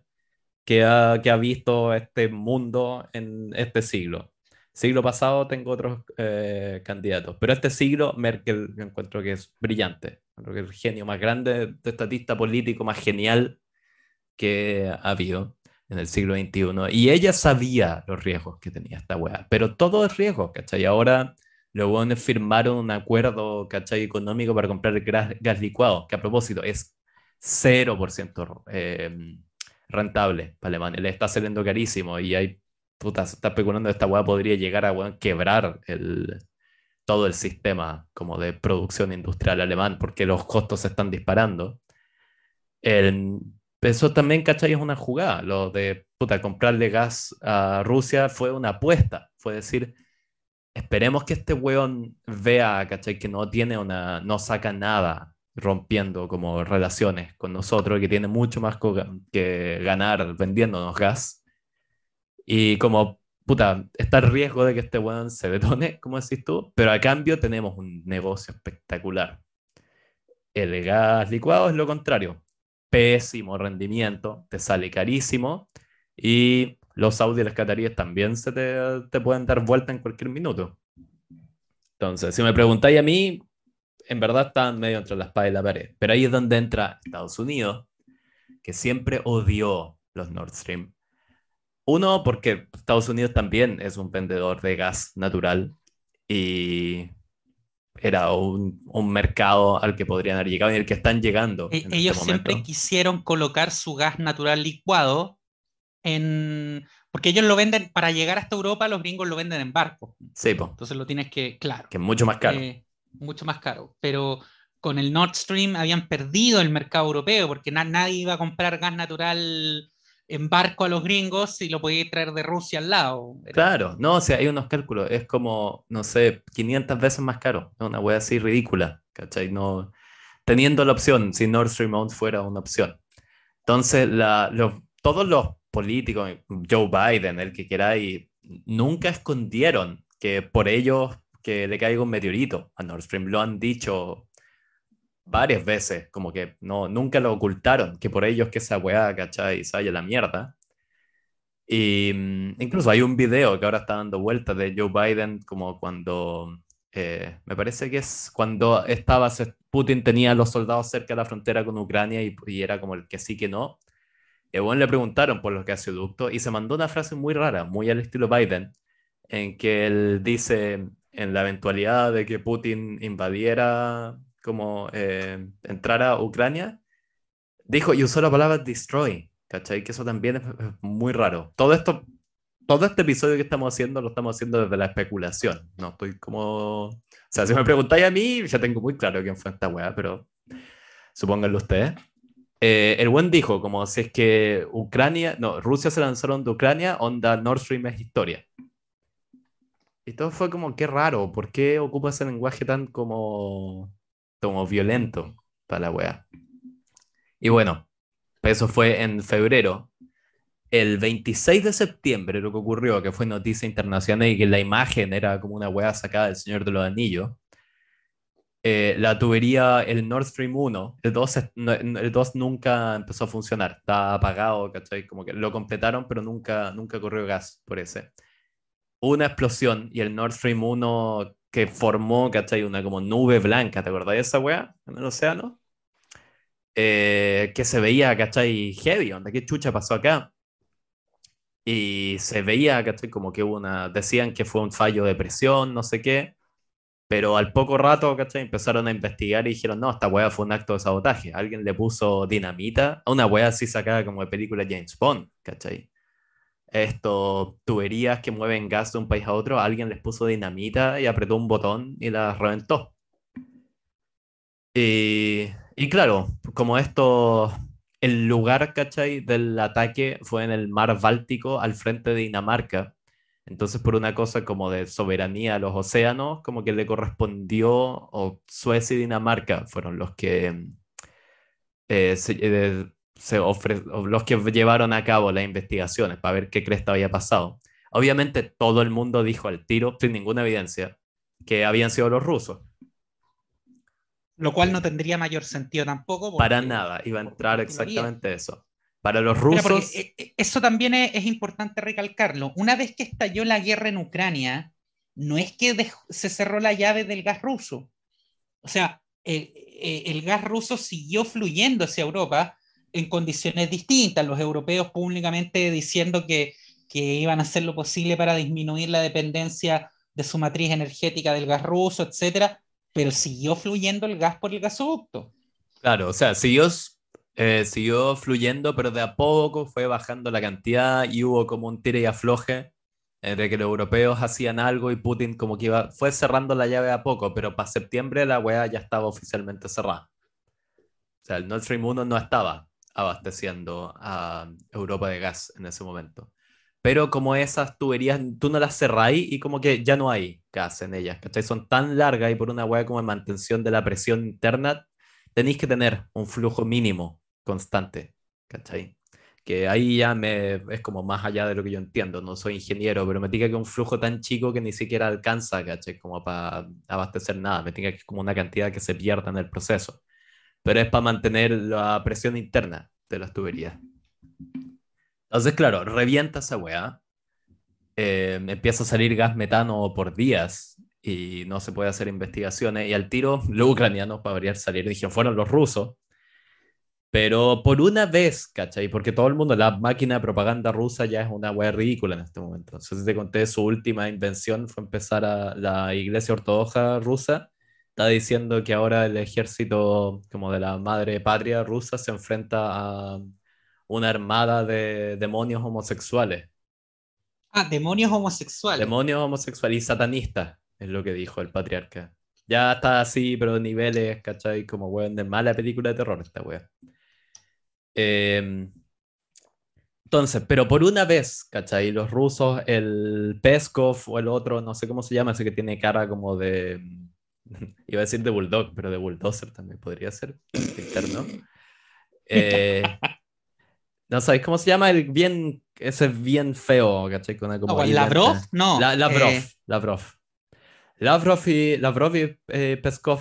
Speaker 1: que ha, que ha visto este mundo en este siglo. Siglo pasado tengo otros eh, candidatos, pero este siglo Merkel encuentro que es brillante, creo que es el genio más grande, de estatista político más genial que ha habido en el siglo XXI. Y ella sabía los riesgos que tenía esta weá, pero todo es riesgo, ¿cachai? Ahora los weones firmaron un acuerdo, ¿cachai? Económico para comprar gas, gas licuado, que a propósito es 0% eh, rentable para Alemania. Le está saliendo carísimo y hay, puta, se está especulando esta weá podría llegar a quebrar el, todo el sistema como de producción industrial alemán porque los costos se están disparando. El, eso también, ¿cachai? Es una jugada. Lo de, puta, comprarle gas a Rusia fue una apuesta. Fue decir, esperemos que este weón vea, ¿cachai? Que no tiene una, no saca nada rompiendo como relaciones con nosotros, que tiene mucho más que ganar vendiéndonos gas. Y como, puta, está el riesgo de que este weón se detone, como decís tú, pero a cambio tenemos un negocio espectacular. El gas licuado es lo contrario. Pésimo rendimiento, te sale carísimo y los Audi y las cataríes también se te, te pueden dar vuelta en cualquier minuto. Entonces, si me preguntáis a mí, en verdad están medio entre la espada y la pared. Pero ahí es donde entra Estados Unidos, que siempre odió los Nord Stream. Uno, porque Estados Unidos también es un vendedor de gas natural y era un, un mercado al que podrían haber llegado y el que están llegando.
Speaker 2: E
Speaker 1: este
Speaker 2: ellos siempre quisieron colocar su gas natural licuado en... Porque ellos lo venden, para llegar hasta Europa, los gringos lo venden en barco.
Speaker 1: Sí, pues.
Speaker 2: Entonces lo tienes que, claro.
Speaker 1: Que es mucho más caro.
Speaker 2: Eh, mucho más caro. Pero con el Nord Stream habían perdido el mercado europeo porque nadie iba a comprar gas natural en barco a los gringos y lo podía traer de Rusia al lado.
Speaker 1: Claro, no, o sea, hay unos cálculos, es como, no sé, 500 veces más caro, una wea así ridícula, ¿cachai? No, teniendo la opción, si Nord Stream fuera una opción. Entonces, todos los políticos, Joe Biden, el que queráis, nunca escondieron que por ellos que le caiga un meteorito a Nord Stream. Lo han dicho varias veces, como que no, nunca lo ocultaron, que por ellos que esa weá, ¿cachai? Se vaya la mierda. Y mm, incluso hay un video que ahora está dando vueltas de Joe Biden, como cuando, eh, me parece que es cuando estaba, Putin tenía a los soldados cerca de la frontera con Ucrania y, y era como el que sí que no. Y bueno, le preguntaron por los gasoductos y se mandó una frase muy rara, muy al estilo Biden, en que él dice, en la eventualidad de que Putin invadiera, como eh, entrara a Ucrania, dijo y usó la palabra destroy, ¿cachai? Que eso también es, muy raro. Todo esto, todo este episodio que estamos haciendo lo estamos haciendo desde la especulación, no estoy como... O sea, si me preguntáis a mí, ya tengo muy claro quién fue esta weá, pero supónganlo ustedes. Eh, el buen dijo, como si es que Ucrania, no, Rusia se lanzaron de Ucrania, onda Nord Stream es historia. Y todo fue como, qué raro, ¿por qué ocupa ese lenguaje tan como, como violento para la wea? Y bueno, eso fue en febrero. El 26 de septiembre lo que ocurrió, que fue noticia internacional y que la imagen era como una wea sacada del Señor de los Anillos, eh, la tubería, el Nord Stream 1, el 2, el 2 nunca empezó a funcionar, estaba apagado, ¿cachai? Como que lo completaron, pero nunca, nunca corrió gas por ese una explosión y el Nord Stream 1 que formó, ¿cachai? Una como nube blanca, ¿te acordás de esa weá? En el océano. Eh, que se veía, ¿cachai? Heavy, onda, ¿qué chucha pasó acá? Y se veía, ¿cachai? Como que hubo una. Decían que fue un fallo de presión, no sé qué. Pero al poco rato, ¿cachai? Empezaron a investigar y dijeron, no, esta weá fue un acto de sabotaje. Alguien le puso dinamita a una weá así sacada como de película James Bond, ¿cachai? Esto, tuberías que mueven gas de un país a otro, alguien les puso dinamita y apretó un botón y las reventó. Y, y claro, como esto, el lugar, ¿cachai? Del ataque fue en el mar Báltico al frente de Dinamarca. Entonces, por una cosa como de soberanía a los océanos, como que le correspondió, o Suecia y Dinamarca fueron los que eh, eh, se ofre- los que llevaron a cabo las investigaciones para ver qué cresta había pasado. Obviamente todo el mundo dijo al tiro, sin ninguna evidencia, que habían sido los rusos.
Speaker 2: Lo cual no tendría mayor sentido tampoco.
Speaker 1: Para
Speaker 2: porque-
Speaker 1: nada, iba a entrar exactamente eso. Para los rusos,
Speaker 2: eh, eh, eso también es, es importante recalcarlo. Una vez que estalló la guerra en Ucrania, no es que dej- se cerró la llave del gas ruso. O sea, el, eh, el gas ruso siguió fluyendo hacia Europa en condiciones distintas. Los europeos públicamente diciendo que, que iban a hacer lo posible para disminuir la dependencia de su matriz energética del gas ruso, etcétera, pero siguió fluyendo el gas por el gasoducto.
Speaker 1: claro, o sea, siguió, eh, siguió fluyendo, pero de a poco fue bajando la cantidad y hubo como un tire y afloje entre que los europeos hacían algo y Putin como que iba, fue cerrando la llave a poco, pero para septiembre la weá ya estaba oficialmente cerrada. O sea, el Nord Stream 1 no estaba abasteciendo a Europa de gas en ese momento. Pero como esas tuberías, tú no las cerráis y como que ya no hay gas en ellas, ¿cachai? Son tan largas y por una hueá como de mantención de la presión interna, tenéis que tener un flujo mínimo constante, ¿cachai? Que ahí ya me, es como más allá de lo que yo entiendo, no soy ingeniero, pero me diga que un flujo tan chico que ni siquiera alcanza, ¿cachai? Como para abastecer nada, me diga que es como una cantidad que se pierda en el proceso, pero es para mantener la presión interna de las tuberías. Entonces, claro, revienta esa weá, eh, empieza a salir gas metano por días y no se puede hacer investigaciones. Y al tiro, los ucranianos, para variar, salieron y dijeron, fueron los rusos. Pero por una vez, ¿cachai? Porque todo el mundo, la máquina de propaganda rusa ya es una weá ridícula en este momento. Entonces te conté, su última invención fue empezar a la iglesia ortodoxa rusa. Está diciendo que ahora el ejército como de la madre patria rusa se enfrenta a una armada de demonios homosexuales.
Speaker 2: Ah, demonios homosexuales.
Speaker 1: Demonios homosexuales y satanistas, es lo que dijo el patriarca. Ya está así, pero niveles, ¿cachai? Como weón de mala película de terror esta weá. Eh, entonces, pero por una vez, ¿cachai? Los rusos, el Peskov o el otro, no sé cómo se llama, ese que tiene cara como de. Iba a decir de Bulldog, pero de Bulldozer también podría ser. Interno. Eh, no sabéis cómo se llama el bien. Ese bien feo, ¿cachai? Con
Speaker 2: No, ¿cuál,
Speaker 1: ahí
Speaker 2: ¿Lavrov? No.
Speaker 1: La- Lavrov,
Speaker 2: eh,
Speaker 1: Lavrov. Lavrov y, Lavrov y eh, Peskov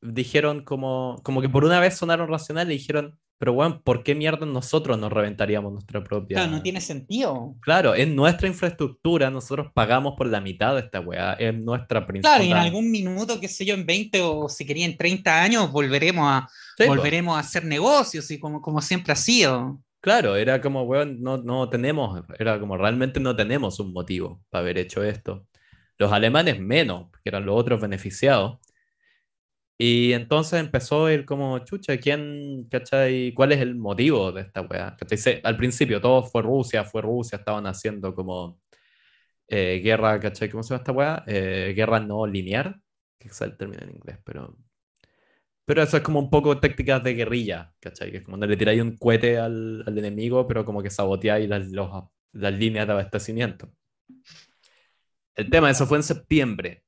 Speaker 1: dijeron como, como que por una vez sonaron racionales y dijeron, pero bueno, ¿por qué mierda nosotros nos reventaríamos nuestra propia...
Speaker 2: claro, no tiene sentido.
Speaker 1: Claro, es nuestra infraestructura, nosotros pagamos por la mitad de esta weá, es nuestra
Speaker 2: Claro, y en
Speaker 1: principal...
Speaker 2: algún minuto, qué sé yo, en 20 o si quería en 30 años, volveremos a,
Speaker 1: Sí,
Speaker 2: volveremos a hacer negocios y como, como siempre ha sido.
Speaker 1: Claro, era como, weón, no, no tenemos, era como realmente no tenemos un motivo para haber hecho esto. Los alemanes menos, porque eran los otros beneficiados. Y entonces empezó el como, chucha, ¿quién, cachai? ¿Cuál es el motivo de esta weá? Al principio todo fue Rusia, fue Rusia, estaban haciendo como eh, guerra, ¿cachai? ¿Cómo se llama esta weá? Eh, guerra no lineal, que es el término en inglés, pero... Pero eso es como un poco tácticas de guerrilla, ¿cachai? Que es como cuando le tiráis un cohete al, al enemigo, pero como que saboteáis las, los- las líneas de abastecimiento. El tema, eso fue en septiembre.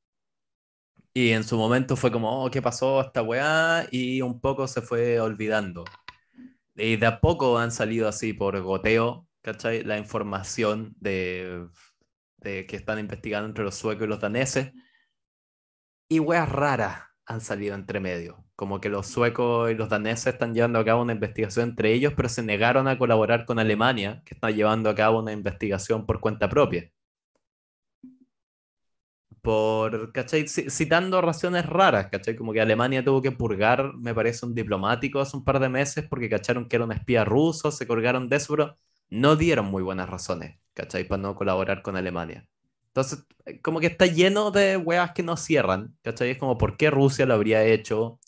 Speaker 1: Y en su momento fue como, oh, ¿qué pasó esta weá? Y un poco se fue olvidando. Y de a poco han salido así por goteo, ¿cachai? La información de, de que están investigando entre los suecos y los daneses. Y weas raras han salido entre medio. Como que los suecos y los daneses están llevando a cabo una investigación entre ellos, pero se negaron a colaborar con Alemania, que está llevando a cabo una investigación por cuenta propia. Por, ¿cachai? Ci- Citando razones raras, ¿cachai? Como que Alemania tuvo que purgar, me parece, un diplomático hace un par de meses porque cacharon que era un espía ruso, se colgaron de eso, pero no dieron muy buenas razones, ¿cachai? Para no colaborar con Alemania. Entonces, eh, como que está lleno de weas que no cierran, ¿cachai? Es como, ¿por qué Rusia lo habría hecho?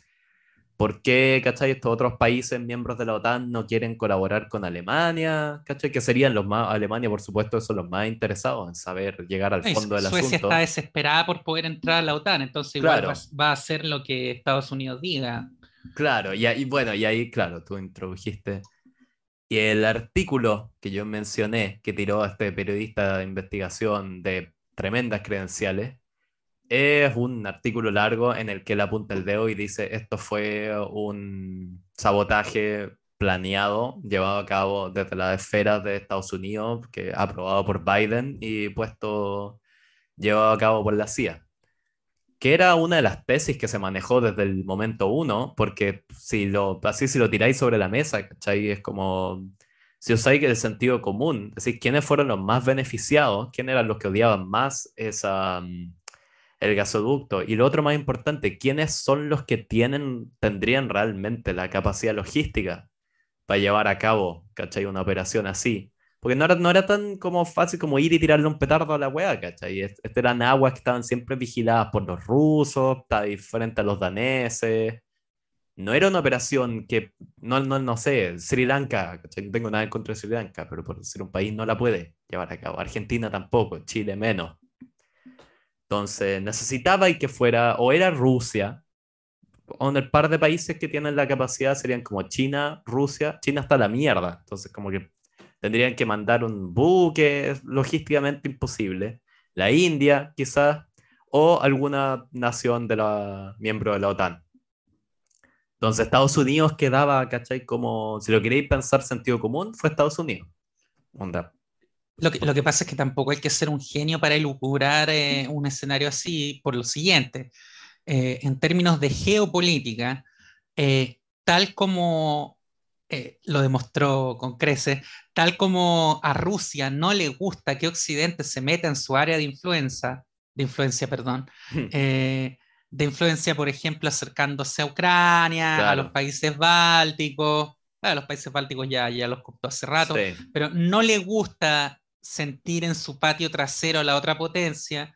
Speaker 1: ¿Por qué, cachai, estos otros países miembros de la OTAN no quieren colaborar con Alemania? ¿Cachai? Que serían los más, Alemania, por supuesto, son los más interesados en saber llegar al fondo del
Speaker 2: Suecia
Speaker 1: asunto.
Speaker 2: está desesperada por poder entrar a la OTAN, entonces igual
Speaker 1: Claro.
Speaker 2: va, va a hacer lo que Estados Unidos diga.
Speaker 1: Claro, y, ahí, bueno, y ahí, claro, tú introdujiste. Y el artículo que yo mencioné, que tiró este periodista de investigación de tremendas credenciales, es un artículo largo en el que él apunta el dedo y dice, esto fue un sabotaje planeado, llevado a cabo desde las esferas de Estados Unidos, que aprobado por Biden y puesto, llevado a cabo por la CIA que era una de las tesis que se manejó desde el momento uno, porque si lo, así si lo tiráis sobre la mesa, ¿cachai? Es como, si usáis el sentido común, es decir, ¿quiénes fueron los más beneficiados? ¿Quiénes eran los que odiaban más esa, mm, el gasoducto? Y lo otro más importante, ¿quiénes son los que tienen, tendrían realmente la capacidad logística para llevar a cabo, ¿cachai? Una operación así. Porque no era, no era tan como fácil como ir y tirarle un petardo a la wea, ¿cachai? Estas eran aguas que estaban siempre vigiladas por los rusos, está diferente a los daneses. No era una operación que, no, no, no sé, Sri Lanka, ¿cachai? No tengo nada en contra de Sri Lanka, pero por ser un país no la puede llevar a cabo. Argentina tampoco, Chile menos. Entonces necesitaba y que fuera, o era Rusia, o en el par de países que tienen la capacidad serían como China, Rusia, China está la mierda, entonces como que tendrían que mandar un buque, logísticamente imposible. La India, quizás, o alguna nación de la, miembro de la OTAN. Entonces Estados Unidos quedaba, ¿cachai? Como, si lo queréis pensar sentido común, fue Estados Unidos.
Speaker 2: Lo que, lo que pasa es que tampoco hay que ser un genio para elucubrar eh, un escenario así por lo siguiente. Eh, en términos de geopolítica, eh, tal como lo demostró con creces, tal como a Rusia no le gusta que Occidente se meta en su área de influencia, de influencia, perdón, eh, de influencia, por ejemplo, acercándose a Ucrania, a los países bálticos, a los países bálticos ya, ya los contó hace rato, pero no le gusta sentir en su patio trasero a la otra potencia,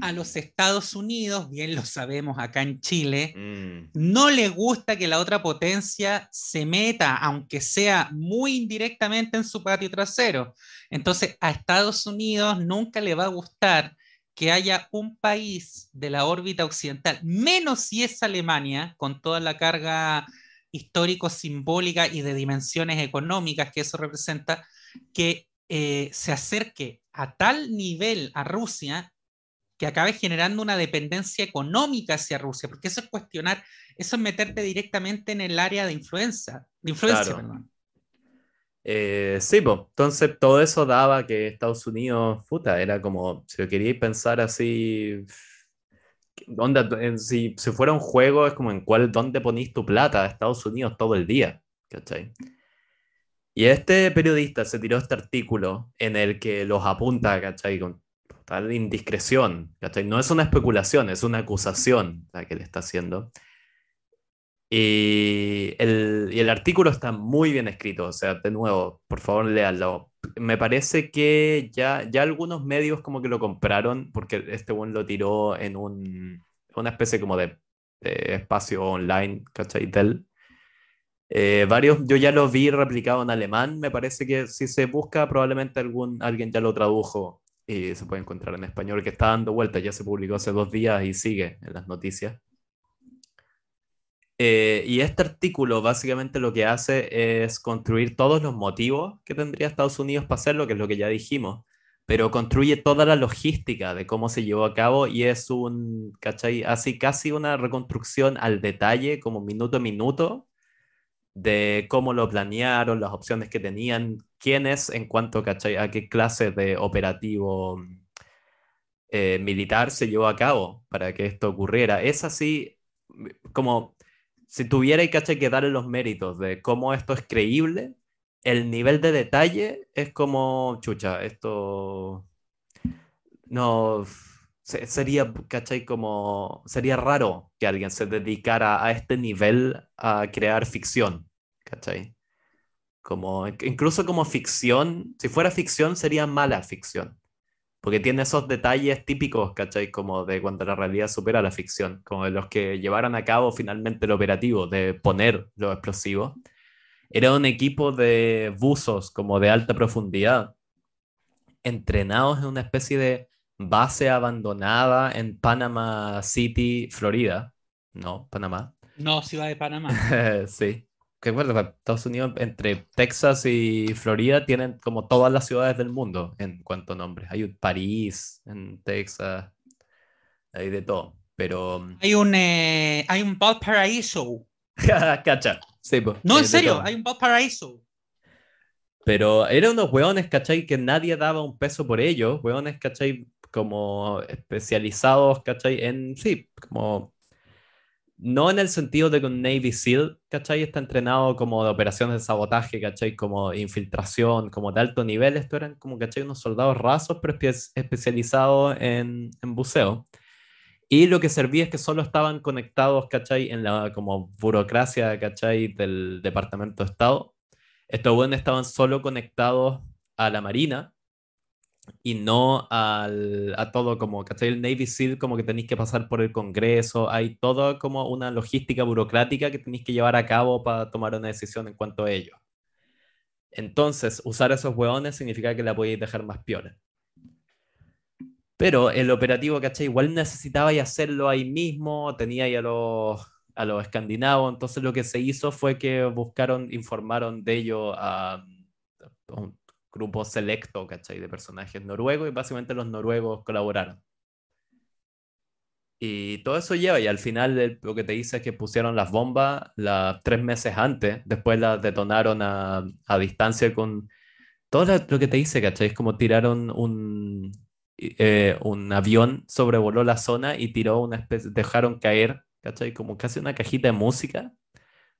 Speaker 2: a los Estados Unidos, bien lo sabemos acá en Chile, mm. no le gusta que la otra potencia se meta, aunque sea muy indirectamente en su patio trasero. Entonces, a Estados Unidos nunca le va a gustar que haya un país de la órbita occidental, menos si es Alemania, con toda la carga histórico-simbólica y de dimensiones económicas que eso representa, que eh, se acerque a tal nivel a Rusia que acabe generando una dependencia económica hacia Rusia, porque eso es cuestionar, eso es meterte directamente en el área de influencia, de influencia,
Speaker 1: eh, sí, pues, entonces todo eso daba que Estados Unidos, puta, era como, si lo queríais pensar así, onda, si, si fuera un juego, es como en cuál, dónde ponís tu plata, Estados Unidos todo el día, ¿cachai? Y este periodista se tiró este artículo en el que los apunta, ¿cachai? Con tal indiscreción. No es una especulación, es una acusación la que le está haciendo. Y el, y el, artículo está muy bien escrito, o sea, de nuevo, por favor, léanlo. Me parece que ya, ya algunos medios como que lo compraron, porque este buen lo tiró en un, una especie como de, espacio online, ¿cachai? Del, eh, varios, yo ya lo vi replicado en alemán, me parece que si se busca probablemente algún, alguien ya lo tradujo y se puede encontrar en español, que está dando vuelta, ya se publicó hace dos días y sigue en las noticias. Eh, y este artículo básicamente lo que hace es construir todos los motivos que tendría Estados Unidos para hacerlo, que es lo que ya dijimos, pero construye toda la logística de cómo se llevó a cabo y es un, ¿cachai? Así casi una reconstrucción al detalle, como minuto a minuto, de cómo lo planearon, las opciones que tenían, quiénes en cuanto a qué clase de operativo eh, militar se llevó a cabo para que esto ocurriera. Es así como si tuviera que darle los méritos de cómo esto es creíble, el nivel de detalle es como, chucha, esto no sería, ¿cachai? Como sería raro que alguien se dedicara a este nivel a crear ficción, ¿cachai? Como, incluso como ficción, si fuera ficción sería mala ficción, porque tiene esos detalles típicos, ¿cachai? Como de cuando la realidad supera la ficción, como de los que llevaron a cabo finalmente el operativo de poner los explosivos. Era un equipo de buzos como de alta profundidad, entrenados en una especie de base abandonada en Panama City, Florida, no, Panamá
Speaker 2: No, Ciudad de Panamá.
Speaker 1: sí. Que bueno, Estados Unidos, entre Texas y Florida, tienen como todas las ciudades del mundo en cuanto a nombres. Hay un París en Texas, hay de todo. Pero.
Speaker 2: Hay un, eh, hay un Valparaíso.
Speaker 1: Cacha. Sí, pues,
Speaker 2: no, en serio, hay un Valparaíso.
Speaker 1: Pero eran unos hueones, ¿cachai? Que nadie daba un peso por ellos. Hueones, ¿cachai? Como especializados, ¿cachai? En, sí, como... No en el sentido de que un Navy SEAL, ¿cachai? Está entrenado como de operaciones de sabotaje, ¿cachai? Como infiltración, como de alto nivel. Esto eran como, ¿cachai? Unos soldados rasos, pero especializados en, en buceo. Y lo que servía es que solo estaban conectados, ¿cachai? En la como burocracia, ¿cachai? Del Departamento de Estado. Estos buenos estaban solo conectados a la Marina y no al, a todo como. El Navy SEAL como que tenéis que pasar por el Congreso, hay todo como una logística burocrática que tenéis que llevar a cabo para tomar una decisión en cuanto a ello. Entonces, usar esos hueones significa que la podéis dejar más piola. Pero el operativo, ¿cachai? Igual necesitaba hacerlo ahí mismo, tenía ahí a los, a los escandinavos, entonces lo que se hizo fue que buscaron, informaron de ello a, grupo selecto, ¿cachai? De personajes noruegos y básicamente los noruegos colaboraron. Y todo eso lleva, y al final lo que te dice es que pusieron las bombas las tres meses antes, después las detonaron a, a distancia con... Todo lo que te dice, ¿cachai? Es como tiraron un, eh, un avión sobrevoló la zona y tiró una especie, dejaron caer, ¿cachai? Como casi una cajita de música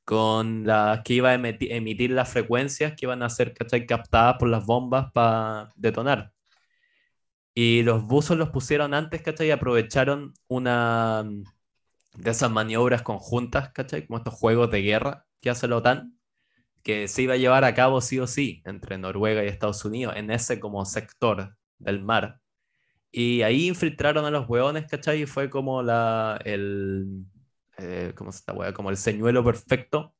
Speaker 1: con las que iba a emitir, las frecuencias que iban a ser, ¿cachai? Captadas por las bombas para detonar. Y los buzos los pusieron antes, ¿cachai? Y aprovecharon una de esas maniobras conjuntas, ¿cachai? Como estos juegos de guerra que hace la OTAN, que se iba a llevar a cabo sí o sí entre Noruega y Estados Unidos en ese como sector del mar y ahí infiltraron a los hueones, ¿cachai? Y fue como la, el, eh, ¿cómo se está, Como el señuelo perfecto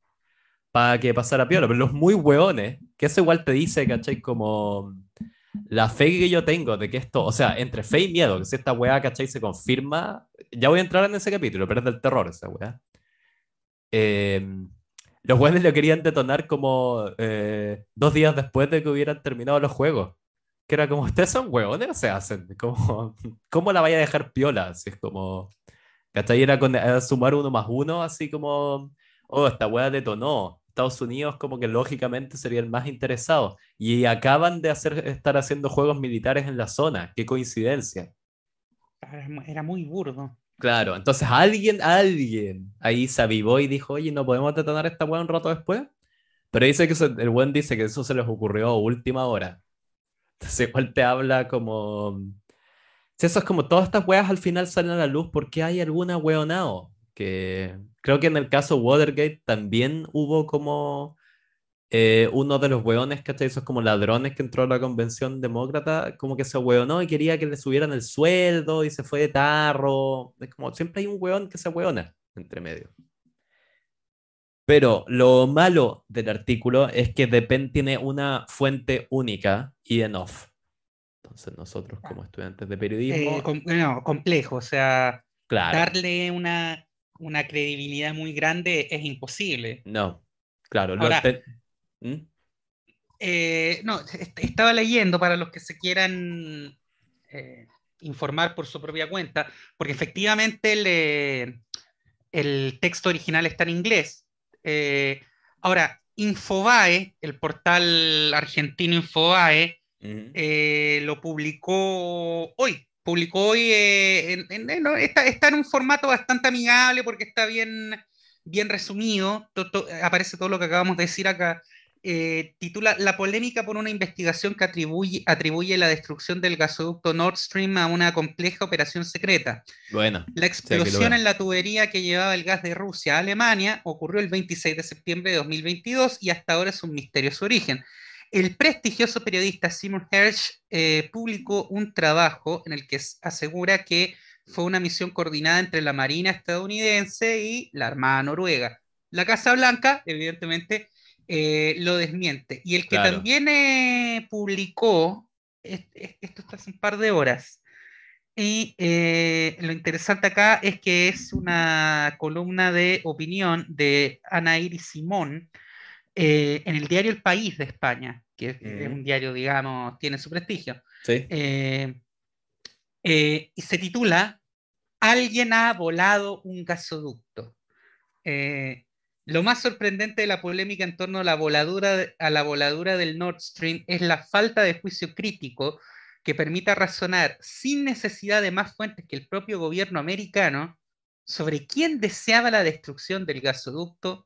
Speaker 1: para que pasara piola. Pero los muy hueones, que eso igual te dice, ¿cachai? Como la fe que yo tengo de que esto, o sea, entre fe y miedo, que si esta weá, ¿cachai? Se confirma, ya voy a entrar en ese capítulo, pero es del terror esa weá. Em, los hueones lo querían detonar como eh, dos días después de que hubieran terminado los juegos que era como, ustedes son huevones o se hacen, como, ¿cómo la vaya a dejar piola? Así es como, ¿cachai? Era con, sumar uno más uno, así como, oh, esta hueá detonó. Estados Unidos como que lógicamente sería el más interesado. Y acaban de hacer, estar haciendo juegos militares en la zona. Qué coincidencia.
Speaker 2: Era muy burdo.
Speaker 1: Claro, entonces alguien, alguien ahí se avivó y dijo, oye, ¿no podemos detonar esta hueá un rato después? Pero dice que el buen dice que eso se les ocurrió a última hora. Entonces igual te habla como... Si eso es como todas estas weas al final salen a la luz porque hay alguna weonao. Que creo que en el caso Watergate también hubo como eh, uno de los weones, ¿cachai? Esos como ladrones que entró a la convención demócrata, como que se weonó y quería que le subieran el sueldo y se fue de tarro. Es como siempre hay un weón que se weona entre medio. Pero lo malo del artículo es que Depend tiene una fuente única y en off. Entonces nosotros como estudiantes de periodismo...
Speaker 2: Eh, complejo, o sea, darle una, una, credibilidad muy grande es imposible.
Speaker 1: No, claro.
Speaker 2: ¿Mm? Eh, no, estaba leyendo para los que se quieran eh, informar por su propia cuenta, porque efectivamente el, el texto original está en inglés, ahora, Infobae, el portal argentino Infobae, eh, lo publicó hoy. Publicó hoy, eh, está, en un formato bastante amigable porque está bien, bien resumido. aparece todo lo que acabamos de decir acá. Eh, titula La polémica por una investigación que atribuye, atribuye la destrucción del gasoducto Nord Stream a una compleja operación secreta.
Speaker 1: Bueno,
Speaker 2: la explosión en la tubería que llevaba el gas de Rusia a Alemania ocurrió el 26 de septiembre de 2022 y hasta ahora es un misterio su origen. El prestigioso periodista Simon Hersh eh, publicó un trabajo en el que asegura que fue una misión coordinada entre la Marina estadounidense y la Armada noruega. La Casa Blanca, evidentemente, eh, lo desmiente. Y el que también eh, publicó, esto está hace un par de horas, Y eh, lo interesante acá es que es una columna de opinión de Ana Iris Simón eh, en el diario El País de España, que es,
Speaker 1: Mm.
Speaker 2: un diario, digamos, tiene su prestigio.
Speaker 1: Sí.
Speaker 2: Eh, eh, y se titula Alguien ha volado un gasoducto. Lo más sorprendente de la polémica en torno a la, voladura, a la voladura del Nord Stream es la falta de juicio crítico que permita razonar sin necesidad de más fuentes que el propio gobierno americano sobre quién deseaba la destrucción del gasoducto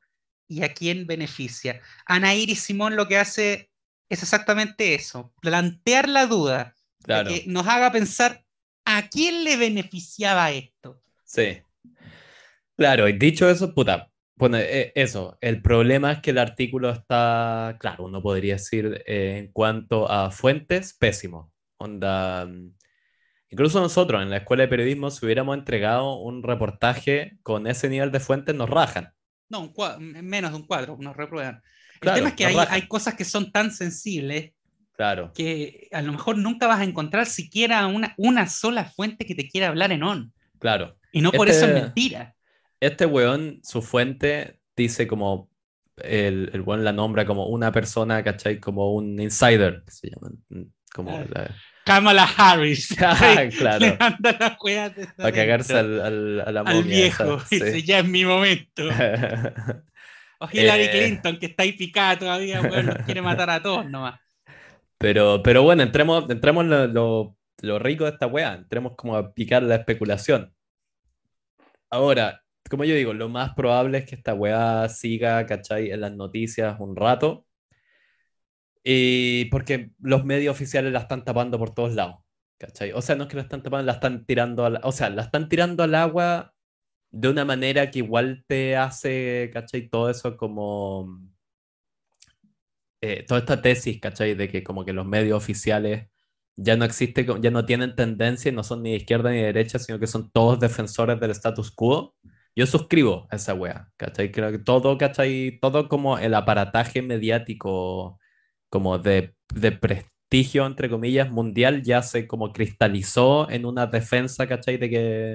Speaker 2: y a quién beneficia. Ana Iris Simón lo que hace es exactamente eso, plantear la duda,
Speaker 1: Claro.
Speaker 2: que nos haga pensar a quién le beneficiaba esto.
Speaker 1: Sí. Claro, y dicho eso, puta, bueno, eh, eso, el problema es que el artículo está, claro, uno podría decir eh, en cuanto a fuentes, pésimo. Onda, mm, incluso nosotros en la escuela de periodismo, si hubiéramos entregado un reportaje con ese nivel de fuentes, nos rajan.
Speaker 2: No, un menos de un cuadro, nos reprueban. El tema es que hay, hay cosas que son tan sensibles
Speaker 1: Claro,
Speaker 2: que a lo mejor nunca vas a encontrar siquiera una, una sola fuente que te quiera hablar en on.
Speaker 1: claro.
Speaker 2: Y no por eso es
Speaker 1: Este-
Speaker 2: mentira.
Speaker 1: Este weón, su fuente dice como, el, el weón la nombra como una persona, ¿cachai? Como un insider, que se llama. Como la-
Speaker 2: Kamala Harris.
Speaker 1: Ah, claro.
Speaker 2: Le manda la juega de
Speaker 1: Para cagarse al, al- a la
Speaker 2: al
Speaker 1: momia
Speaker 2: viejo. Dice, ya es mi momento. O Hillary
Speaker 1: Eh.
Speaker 2: Clinton, que está ahí picada todavía, weón, nos quiere matar a todos nomás.
Speaker 1: Pero, pero bueno, entremos, entremos en lo, lo- lo rico de esta weá, entremos como a picar la especulación. Ahora, como yo digo, lo más probable es que esta weá siga, ¿cachai? En las noticias un rato. Y porque los medios oficiales la están tapando por todos lados, ¿cachai? O sea, no es que la están tapando, la están tirando al, o sea, la están tirando al agua de una manera que igual te hace, ¿cachai? Todo eso como eh, toda esta tesis, ¿cachai? De que como que los medios oficiales ya no existe, ya no tienen tendencia y no son ni de izquierda ni de derecha, sino que son todos defensores del status quo. Yo suscribo a esa wea, ¿cachai? Creo que todo, ¿cachai? Todo como el aparataje mediático, como de, de prestigio, entre comillas, mundial, ya se como cristalizó en una defensa, ¿cachai? De que,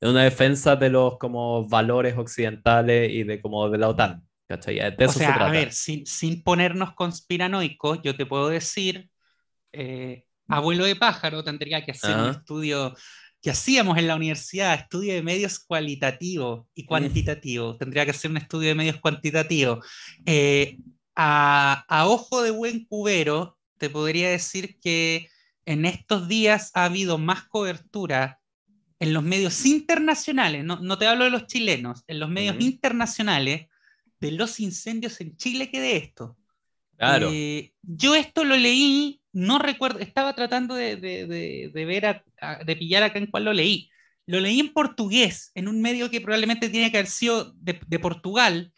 Speaker 1: en una defensa de los como valores occidentales y de como de la OTAN, ¿cachai? De
Speaker 2: O
Speaker 1: eso se
Speaker 2: sea, a
Speaker 1: trata.
Speaker 2: ver, sin, sin ponernos conspiranoicos, yo te puedo decir, eh, abuelo de pájaro tendría que hacer un
Speaker 1: Ajá.
Speaker 2: estudio que hacíamos en la universidad, estudio de medios cualitativos y cuantitativos. Tendría que hacer un estudio de medios cuantitativos. Eh, a, a ojo de buen cubero, te podría decir que en estos días ha habido más cobertura en los medios internacionales, no, no te hablo de los chilenos, en los medios internacionales de los incendios en Chile que de esto.
Speaker 1: Claro.
Speaker 2: Eh, yo esto lo leí, no recuerdo, estaba tratando de, de- de- de ver, a- a- de pillar acá en cuál lo leí. Lo leí en portugués, en un medio que probablemente tiene que haber sido de Portugal.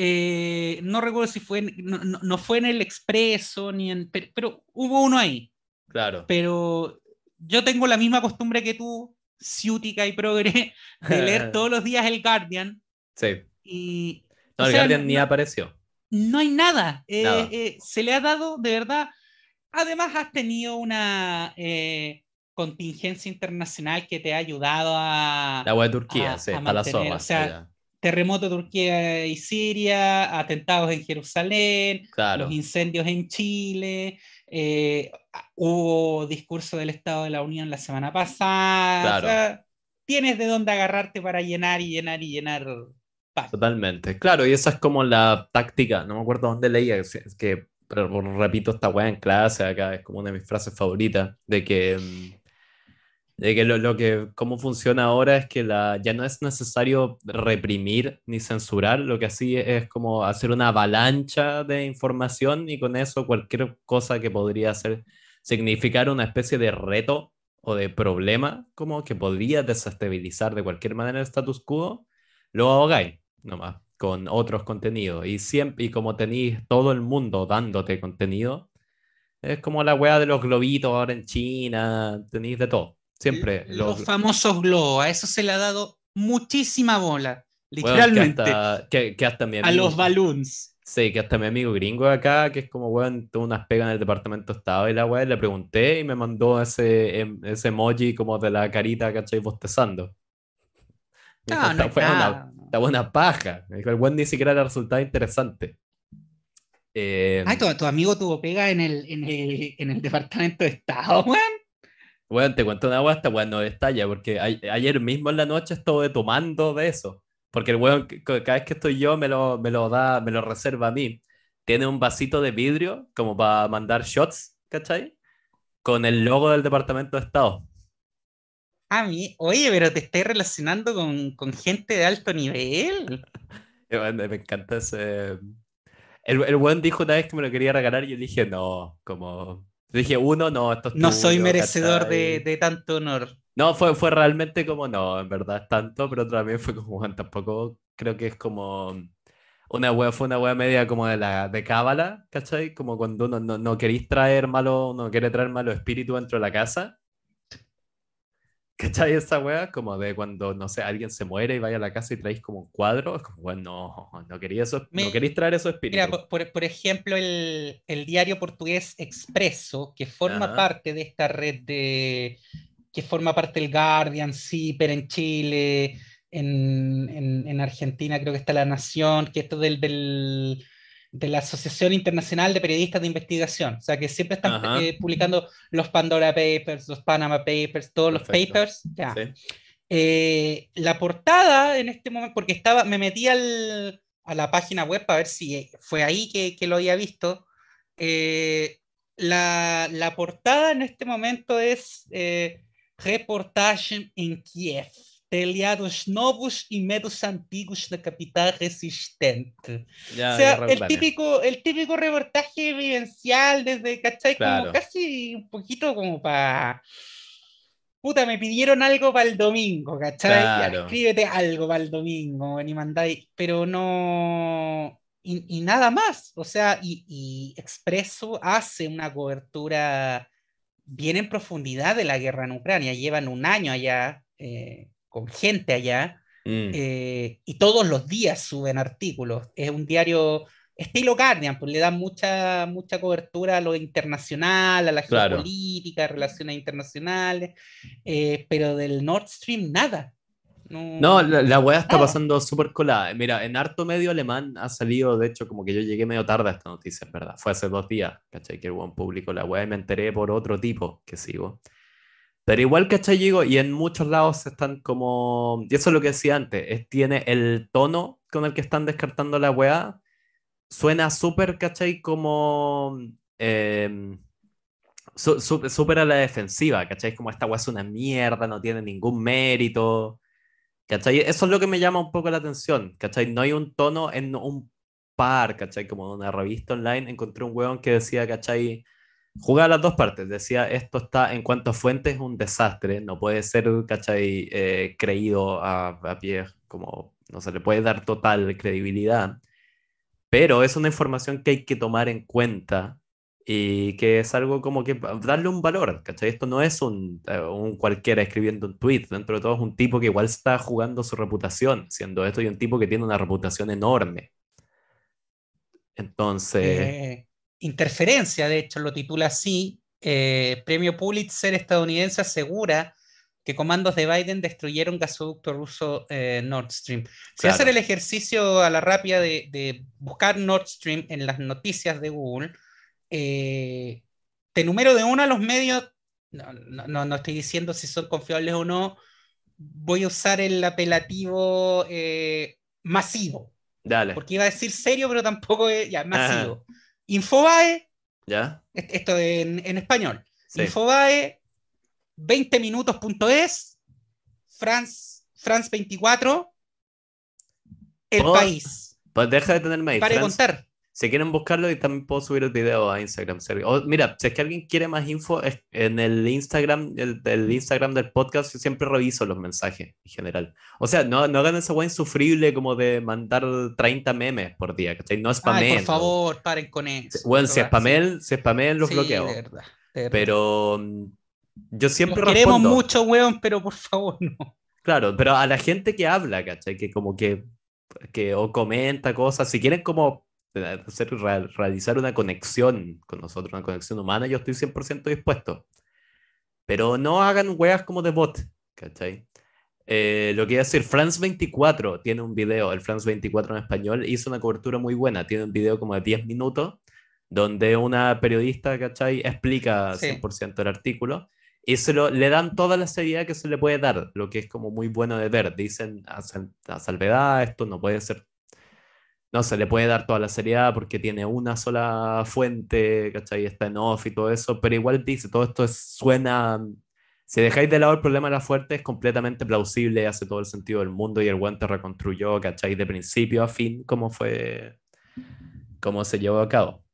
Speaker 2: Eh, no recuerdo si fue, en- no, no- fue en el Expreso, ni en, pero, pero hubo uno ahí.
Speaker 1: Claro.
Speaker 2: Pero yo tengo la misma costumbre que tú, ciútica y progre, de leer todos los días el Guardian.
Speaker 1: Sí.
Speaker 2: Y,
Speaker 1: No, el
Speaker 2: sea,
Speaker 1: Guardian ni
Speaker 2: no-
Speaker 1: apareció.
Speaker 2: no hay nada. Eh,
Speaker 1: Nada.
Speaker 2: eh, se le ha dado, de verdad. Además, has tenido una contingencia internacional que te ha ayudado a
Speaker 1: La wea de Turquía,
Speaker 2: a-
Speaker 1: sí,
Speaker 2: a
Speaker 1: la zorra.
Speaker 2: o sea. Terremoto de Turquía y Siria, atentados en Jerusalén,
Speaker 1: Claro.
Speaker 2: los incendios en Chile, eh, hubo discurso del Estado de la Unión la semana pasada.
Speaker 1: Claro.
Speaker 2: o sea, tienes de dónde agarrarte para llenar y llenar y llenar. páginas.
Speaker 1: Totalmente. Claro, y esa es como la táctica. No me acuerdo dónde leía, que, pero repito esta weá en clase acá, es como una de mis frases favoritas, de que, mm, de que lo, lo que, cómo funciona ahora es que la, ya no es necesario reprimir ni censurar, lo que así es como hacer una avalancha de información y con eso cualquier cosa que podría ser, significar una especie de reto o de problema, como que podría desestabilizar de cualquier manera el status quo, lo ahogáis nomás con otros contenidos. Y siempre, y como tenéis todo el mundo dándote contenido, es como la weá de los globitos ahora en China, tenéis de todo. Siempre.
Speaker 2: Los
Speaker 1: los-
Speaker 2: famosos globos, a eso se le ha dado muchísima bola,
Speaker 1: que
Speaker 2: literalmente,
Speaker 1: hasta, que, que hasta mi
Speaker 2: a
Speaker 1: amigo-
Speaker 2: los balloons.
Speaker 1: Sí, que hasta mi amigo gringo de acá, que es como, weón, tuvo unas pegas en el departamento de estado y la weón, le pregunté y me mandó ese, em- ese emoji como de la carita, ¿cachai? Bostezando. Dijo,
Speaker 2: No, no es
Speaker 1: una, una paja. El weón ni siquiera le resultaba interesante. Eh,
Speaker 2: Ay, tu, tu amigo tuvo pega en el, en el, en el departamento de Estado, weón.
Speaker 1: Weón, te cuento una weá, esta weá no destalla, porque a- ayer mismo en la noche estuve tomando de eso. Porque el weón, cada vez que estoy yo, me lo, me lo da, me lo reserva a mí. Tiene un vasito de vidrio como para mandar shots, ¿cachai? Con el logo del Departamento de Estado.
Speaker 2: A mí, oye, pero te estás relacionando con, con gente de alto nivel.
Speaker 1: Bueno, me encanta ese. El, el weón dijo una vez que me lo quería regalar y yo dije, no, como. Dije, uno, no, esto es
Speaker 2: No soy
Speaker 1: tuyo,
Speaker 2: merecedor
Speaker 1: ¿cachai?
Speaker 2: de, de tanto honor.
Speaker 1: No, fue, fue realmente como, no, en verdad es tanto, pero también fue como, bueno, tampoco creo que es como una wea, fue una wea media como de la de cábala, ¿cachai? Como cuando uno no, no queréis traer malo, no quiere traer malo espíritu dentro de la casa. ¿Cachai esa wea? Como de cuando, no sé, alguien se muere y vaya a la casa y traéis como un cuadro. Es como, bueno, no, no quería eso, no queréis traer esos
Speaker 2: Mira,
Speaker 1: espíritus.
Speaker 2: por, por- por ejemplo, el, el diario portugués Expreso, que forma
Speaker 1: Ajá.
Speaker 2: parte de esta red de. que forma parte del Guardian, CIPER en Chile, en, en- en Argentina creo que está La Nación, que esto del, del- de la Asociación Internacional de Periodistas de Investigación. O sea, que siempre están eh, publicando los Pandora Papers, los Panama Papers, todos los
Speaker 1: Perfecto.
Speaker 2: papers. Ya.
Speaker 1: Sí.
Speaker 2: Eh, la portada en este momento, porque estaba, me metí al- a la página web para ver si fue ahí que, que lo había visto. Eh, la, la portada en este momento es eh, Reportaje en Kiev. Telhados novos y medios antiguos de capital resistente.
Speaker 1: Ya,
Speaker 2: O sea, el típico, el típico reportaje vivencial desde, ¿cachai?
Speaker 1: Claro.
Speaker 2: Como casi un poquito como para... Puta, me pidieron algo para el domingo, ¿cachai?
Speaker 1: Claro.
Speaker 2: escríbete algo para el domingo, y mandáis, pero no... Y, y nada más, o sea, y, y Expreso hace una cobertura bien en profundidad de la guerra en Ucrania, llevan un año allá, eh, con gente allá,
Speaker 1: Mm.
Speaker 2: eh, y todos los días suben artículos. Es un diario estilo Guardian, pues le dan mucha, mucha cobertura a lo internacional, a la
Speaker 1: Claro.
Speaker 2: geopolítica, a relaciones internacionales, eh, pero del Nord Stream nada. No,
Speaker 1: No, la, la weá está
Speaker 2: nada.
Speaker 1: pasando súper colada. Mira, en harto medio alemán ha salido, de hecho, como que yo llegué medio tarde a esta noticia, es verdad. Fue hace dos días, ¿cachai? Que el buen público la weá y me enteré por otro tipo que sigo. Pero igual, ¿cachai? Digo, y en muchos lados están como. Y eso es lo que decía antes, es, tiene el tono con el que están descartando la weá. Suena súper, ¿cachai? Como. su- súper a la defensiva, ¿cachai? Como esta weá es una mierda, no tiene ningún mérito. ¿Cachai? Eso es lo que me llama un poco la atención, ¿cachai? No hay un tono en un par, ¿cachai? Como en una revista online, encontré un weón que decía, ¿cachai? Jugaba las dos partes, decía, esto está, en cuanto a fuentes, es un desastre, no puede ser, ¿cachai? Eh, creído a, a pie, como no se le puede dar total credibilidad, pero es una información que hay que tomar en cuenta y que es algo como que darle un valor, ¿cachai? Esto no es un, eh, un cualquiera escribiendo un tweet, dentro de todo es un tipo que igual está jugando su reputación, siendo esto y un tipo que tiene una reputación enorme. Entonces,
Speaker 2: Eh, interferencia, de hecho, lo titula así. eh, Premio Pulitzer estadounidense asegura que comandos de Biden destruyeron gasoducto ruso eh, Nord Stream. Si
Speaker 1: Claro.
Speaker 2: hacen el ejercicio a la rápida de, de buscar Nord Stream en las noticias de Google, eh, te número de uno a los medios, no, no, no, no estoy diciendo si son confiables o no, voy a usar el apelativo eh, masivo,
Speaker 1: dale,
Speaker 2: porque iba a decir serio, pero tampoco es ya, masivo. Infobae,
Speaker 1: ¿ya?
Speaker 2: est- esto en, en español.
Speaker 1: Sí.
Speaker 2: Infobae, 20minutos.es, France, France 24, El
Speaker 1: Oh,
Speaker 2: País.
Speaker 1: Pues deja de tenerme ahí.
Speaker 2: Para
Speaker 1: Franz.
Speaker 2: contar.
Speaker 1: Si quieren buscarlo, y también puedo subir el video a Instagram. O, mira, si es que alguien quiere más info, en el Instagram, el, el Instagram del podcast, yo siempre reviso los mensajes en general. O sea, no, no hagan esa weá insufrible como de mandar 30 memes por día, ¿cachai? No spamen.
Speaker 2: por favor, paren con eso.
Speaker 1: Bueno, si spamen, si spamen los
Speaker 2: sí.
Speaker 1: bloqueo.
Speaker 2: De verdad, de verdad.
Speaker 1: Pero mm, yo
Speaker 2: Los
Speaker 1: siempre
Speaker 2: queremos
Speaker 1: respondo.
Speaker 2: mucho, weón, pero por favor, no.
Speaker 1: Claro, pero a la gente que habla, ¿cachai? Que como que, que o comenta cosas, si quieren como hacer, realizar una conexión con nosotros, una conexión humana, yo estoy 100% dispuesto. Pero no hagan weas como de bot, ¿cachai? Eh, lo que iba a decir, France 24 tiene un video, el France 24 en español, hizo una cobertura muy buena, tiene un video como de 10 minutos, donde una periodista, ¿cachai? Explica 100% el artículo y se lo, le dan toda la seriedad que se le puede dar, lo que es como muy bueno de ver. Dicen a, a salvedad, esto no puede ser no se le puede dar toda la seriedad porque tiene una sola fuente, ¿cachai? Está en off y todo eso, pero igual dice, todo esto suena, si dejáis de lado el problema de la fuente, es completamente plausible, hace todo el sentido del mundo y el guante reconstruyó, ¿cachai? De principio a fin, cómo fue, cómo se llevó a cabo.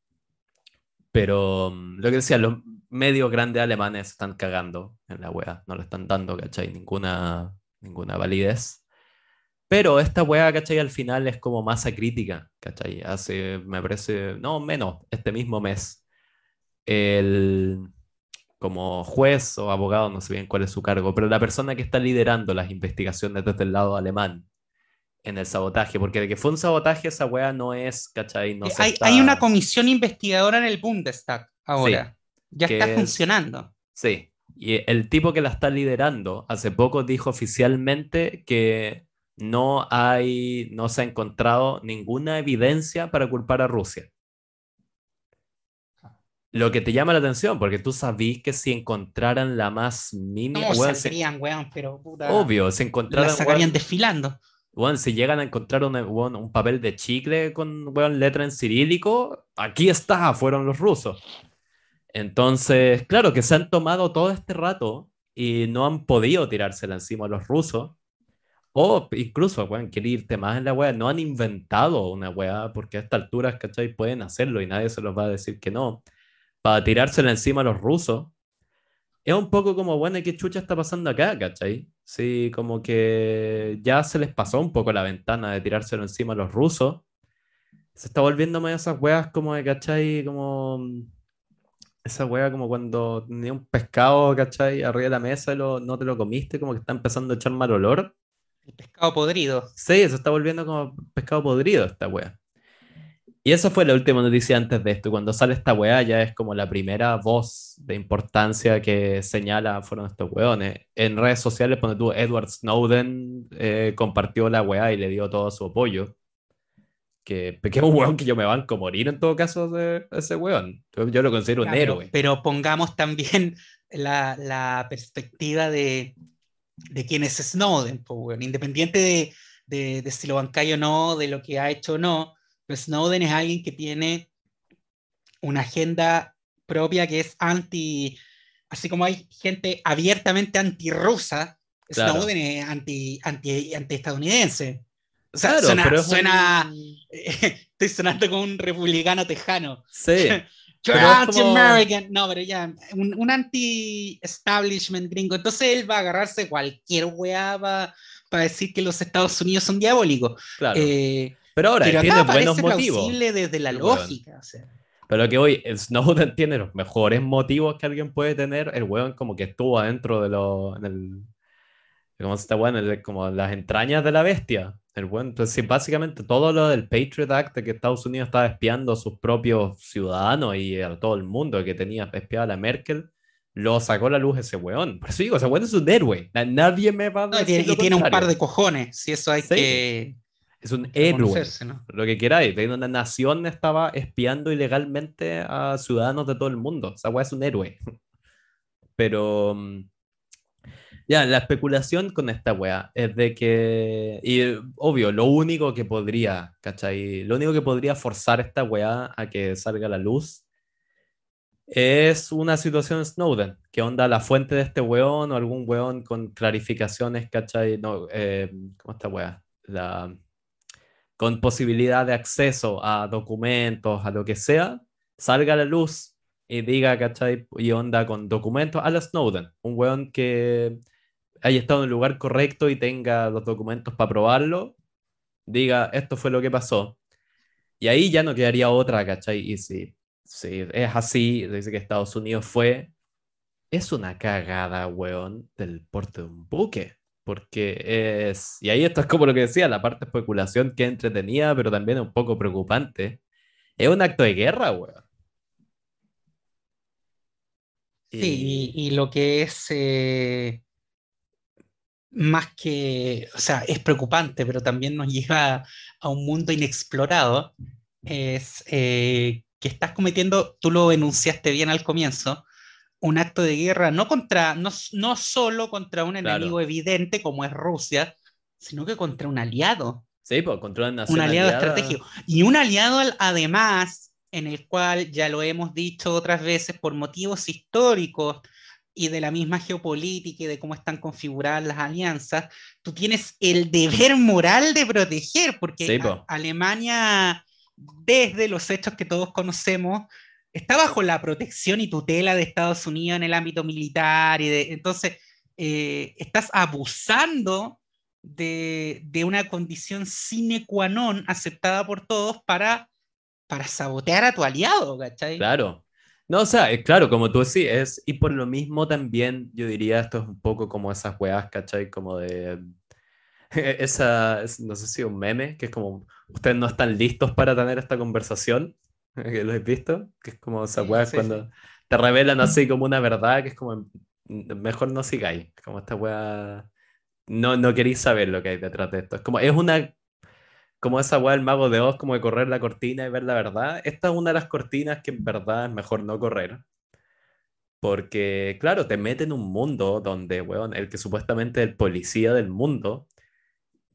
Speaker 1: Pero mm, lo que decía, los medios grandes alemanes están cagando en la wea, no le están dando, ¿cachai? Ninguna, ninguna validez. Pero esta weá, ¿cachai? Al final es como masa crítica, ¿cachai? Hace, me parece, no, menos, este mismo mes, el, como juez o abogado, no sé bien cuál es su cargo, pero la persona que está liderando las investigaciones desde el lado alemán en el sabotaje, porque de que fue un sabotaje, esa weá no es, ¿cachai? No
Speaker 2: eh, hay, hay, una comisión investigadora en el Bundestag ahora, ya está funcionando.
Speaker 1: Sí, y el tipo que la está liderando hace poco dijo oficialmente que no hay, no se ha encontrado ninguna evidencia para culpar a Rusia. Lo que te llama la atención, porque tú sabís que si encontraran la más mínima.
Speaker 2: No, serían, weón, pero puta.
Speaker 1: Obvio, si encontraran.
Speaker 2: La sacarían desfilando.
Speaker 1: Weón, si llegan a encontrar un, un papel de chicle con weón, letra en cirílico, aquí está, fueron los rusos. Entonces, claro que se han tomado todo este rato y no han podido tirársela encima a los rusos o incluso, weón, quiere irte más en la weá. No han inventado una weá porque a estas alturas, ¿cachai? Pueden hacerlo y nadie se los va a decir que no. Para tirársela encima a los rusos. Es un poco como, bueno, ¿qué chucha está pasando acá, cachai? Sí, como que ya se les pasó un poco la ventana de tirárselo encima a los rusos. Se está volviendo más esas weas como de, cachai, como esa wea como cuando tenía un pescado, ¿cachai? Arriba de la mesa y no te lo comiste, como que está empezando a echar mal olor.
Speaker 2: El pescado podrido.
Speaker 1: Sí, se está volviendo como pescado podrido esta wea. Y esa fue la última noticia antes de esto. Cuando sale esta wea ya es como la primera voz de importancia que señala fueron estos weones. En redes sociales, cuando tú, Edward Snowden eh, compartió la wea y le dio todo su apoyo. Que, que es un weón que yo me banco morir en todo caso de ese weón. Yo, lo considero un héroe.
Speaker 2: Pero pongamos también la, la perspectiva de de quién es Snowden, independiente de, de, si lo bancáis o no, de lo que ha hecho o no, pero Snowden es alguien que tiene una agenda propia que es anti, así como hay gente abiertamente antirrusa, Snowden es anti, anti, anti estadounidense. O sea, suena, estoy sonando como un republicano tejano.
Speaker 1: Sí.
Speaker 2: No, pero ya, un, anti-establishment gringo. Entonces él va a agarrarse cualquier weá para decir que los Estados Unidos son diabólicos.
Speaker 1: Claro. Eh, pero ahora tiene buenos motivos.
Speaker 2: desde la lógica.
Speaker 1: Pero que hoy Snowden tiene los mejores motivos que alguien puede tener. El weón como que estuvo adentro de lo, en el, ¿cómo se está bueno? como las entrañas de la bestia. El buen, entonces, básicamente todo lo del Patriot Act, de que Estados Unidos estaba espiando a sus propios ciudadanos y a todo el mundo que tenía espiado a la Merkel, lo sacó a la luz ese weón. Por eso digo, ese weón es un héroe. Nadie me va a
Speaker 2: decir. y tiene, un par de cojones, si eso hay que.
Speaker 1: Es un héroe. Lo que queráis. Una nación estaba espiando ilegalmente a ciudadanos de todo el mundo. O sea, weón es un héroe. Pero mm, ya, la especulación con esta wea es de que, y obvio, lo único que podría, ¿cachai? Lo único que podría forzar esta wea a que salga a la luz es una situación Snowden, que onda la fuente de este weón o algún weón con clarificaciones, ¿cachai? No, eh, ¿cómo está wea? Con posibilidad de acceso a documentos, a lo que sea, salga a la luz y diga, ¿cachai? Y onda con documentos a la Snowden, un weón que haya estado en el lugar correcto y tenga los documentos para probarlo, diga, esto fue lo que pasó. Y ahí ya no quedaría otra, ¿cachai? Y si, es así, dice que Estados Unidos fue, es una cagada, weón, del porte de un buque. Porque es, y ahí esto es como lo que decía, la parte especulación que entretenía, pero también un poco preocupante. Es un acto de guerra, weón.
Speaker 2: Sí, y, lo que es eh, más que, o sea, es preocupante, pero también nos lleva a un mundo inexplorado, es eh, que estás cometiendo, tú lo enunciaste bien al comienzo, un acto de guerra no contra, no, no solo contra un enemigo evidente como es Rusia, sino que contra un aliado.
Speaker 1: Sí, pues contra una
Speaker 2: Un aliado estratégico. Y un aliado además en el cual ya lo hemos dicho otras veces por motivos históricos y de la misma geopolítica y de cómo están configuradas las alianzas, tú tienes el deber moral de proteger, porque Alemania, desde los hechos que todos conocemos, está bajo la protección y tutela de Estados Unidos en el ámbito militar, y de, entonces eh, estás abusando de, de, una condición sine qua non aceptada por todos para, para sabotear a tu aliado, ¿cachai?
Speaker 1: Claro, no, o sea, claro, como tú decís, es, y por lo mismo también yo diría esto es un poco como esas weas, ¿cachai? Como de esa, no sé si un meme, que es como, ustedes no están listos para tener esta conversación, que lo he visto, que es como esas weas cuando te revelan así como una verdad, que es como, mejor no sigáis, como esta wea, no, no queréis saber lo que hay detrás de esto, es como, es una como esa weá del mago de Oz, como de correr la cortina y ver la verdad. Esta es una de las cortinas que en verdad es mejor no correr. Porque, claro, te mete en un mundo donde, weón, el que supuestamente es el policía del mundo,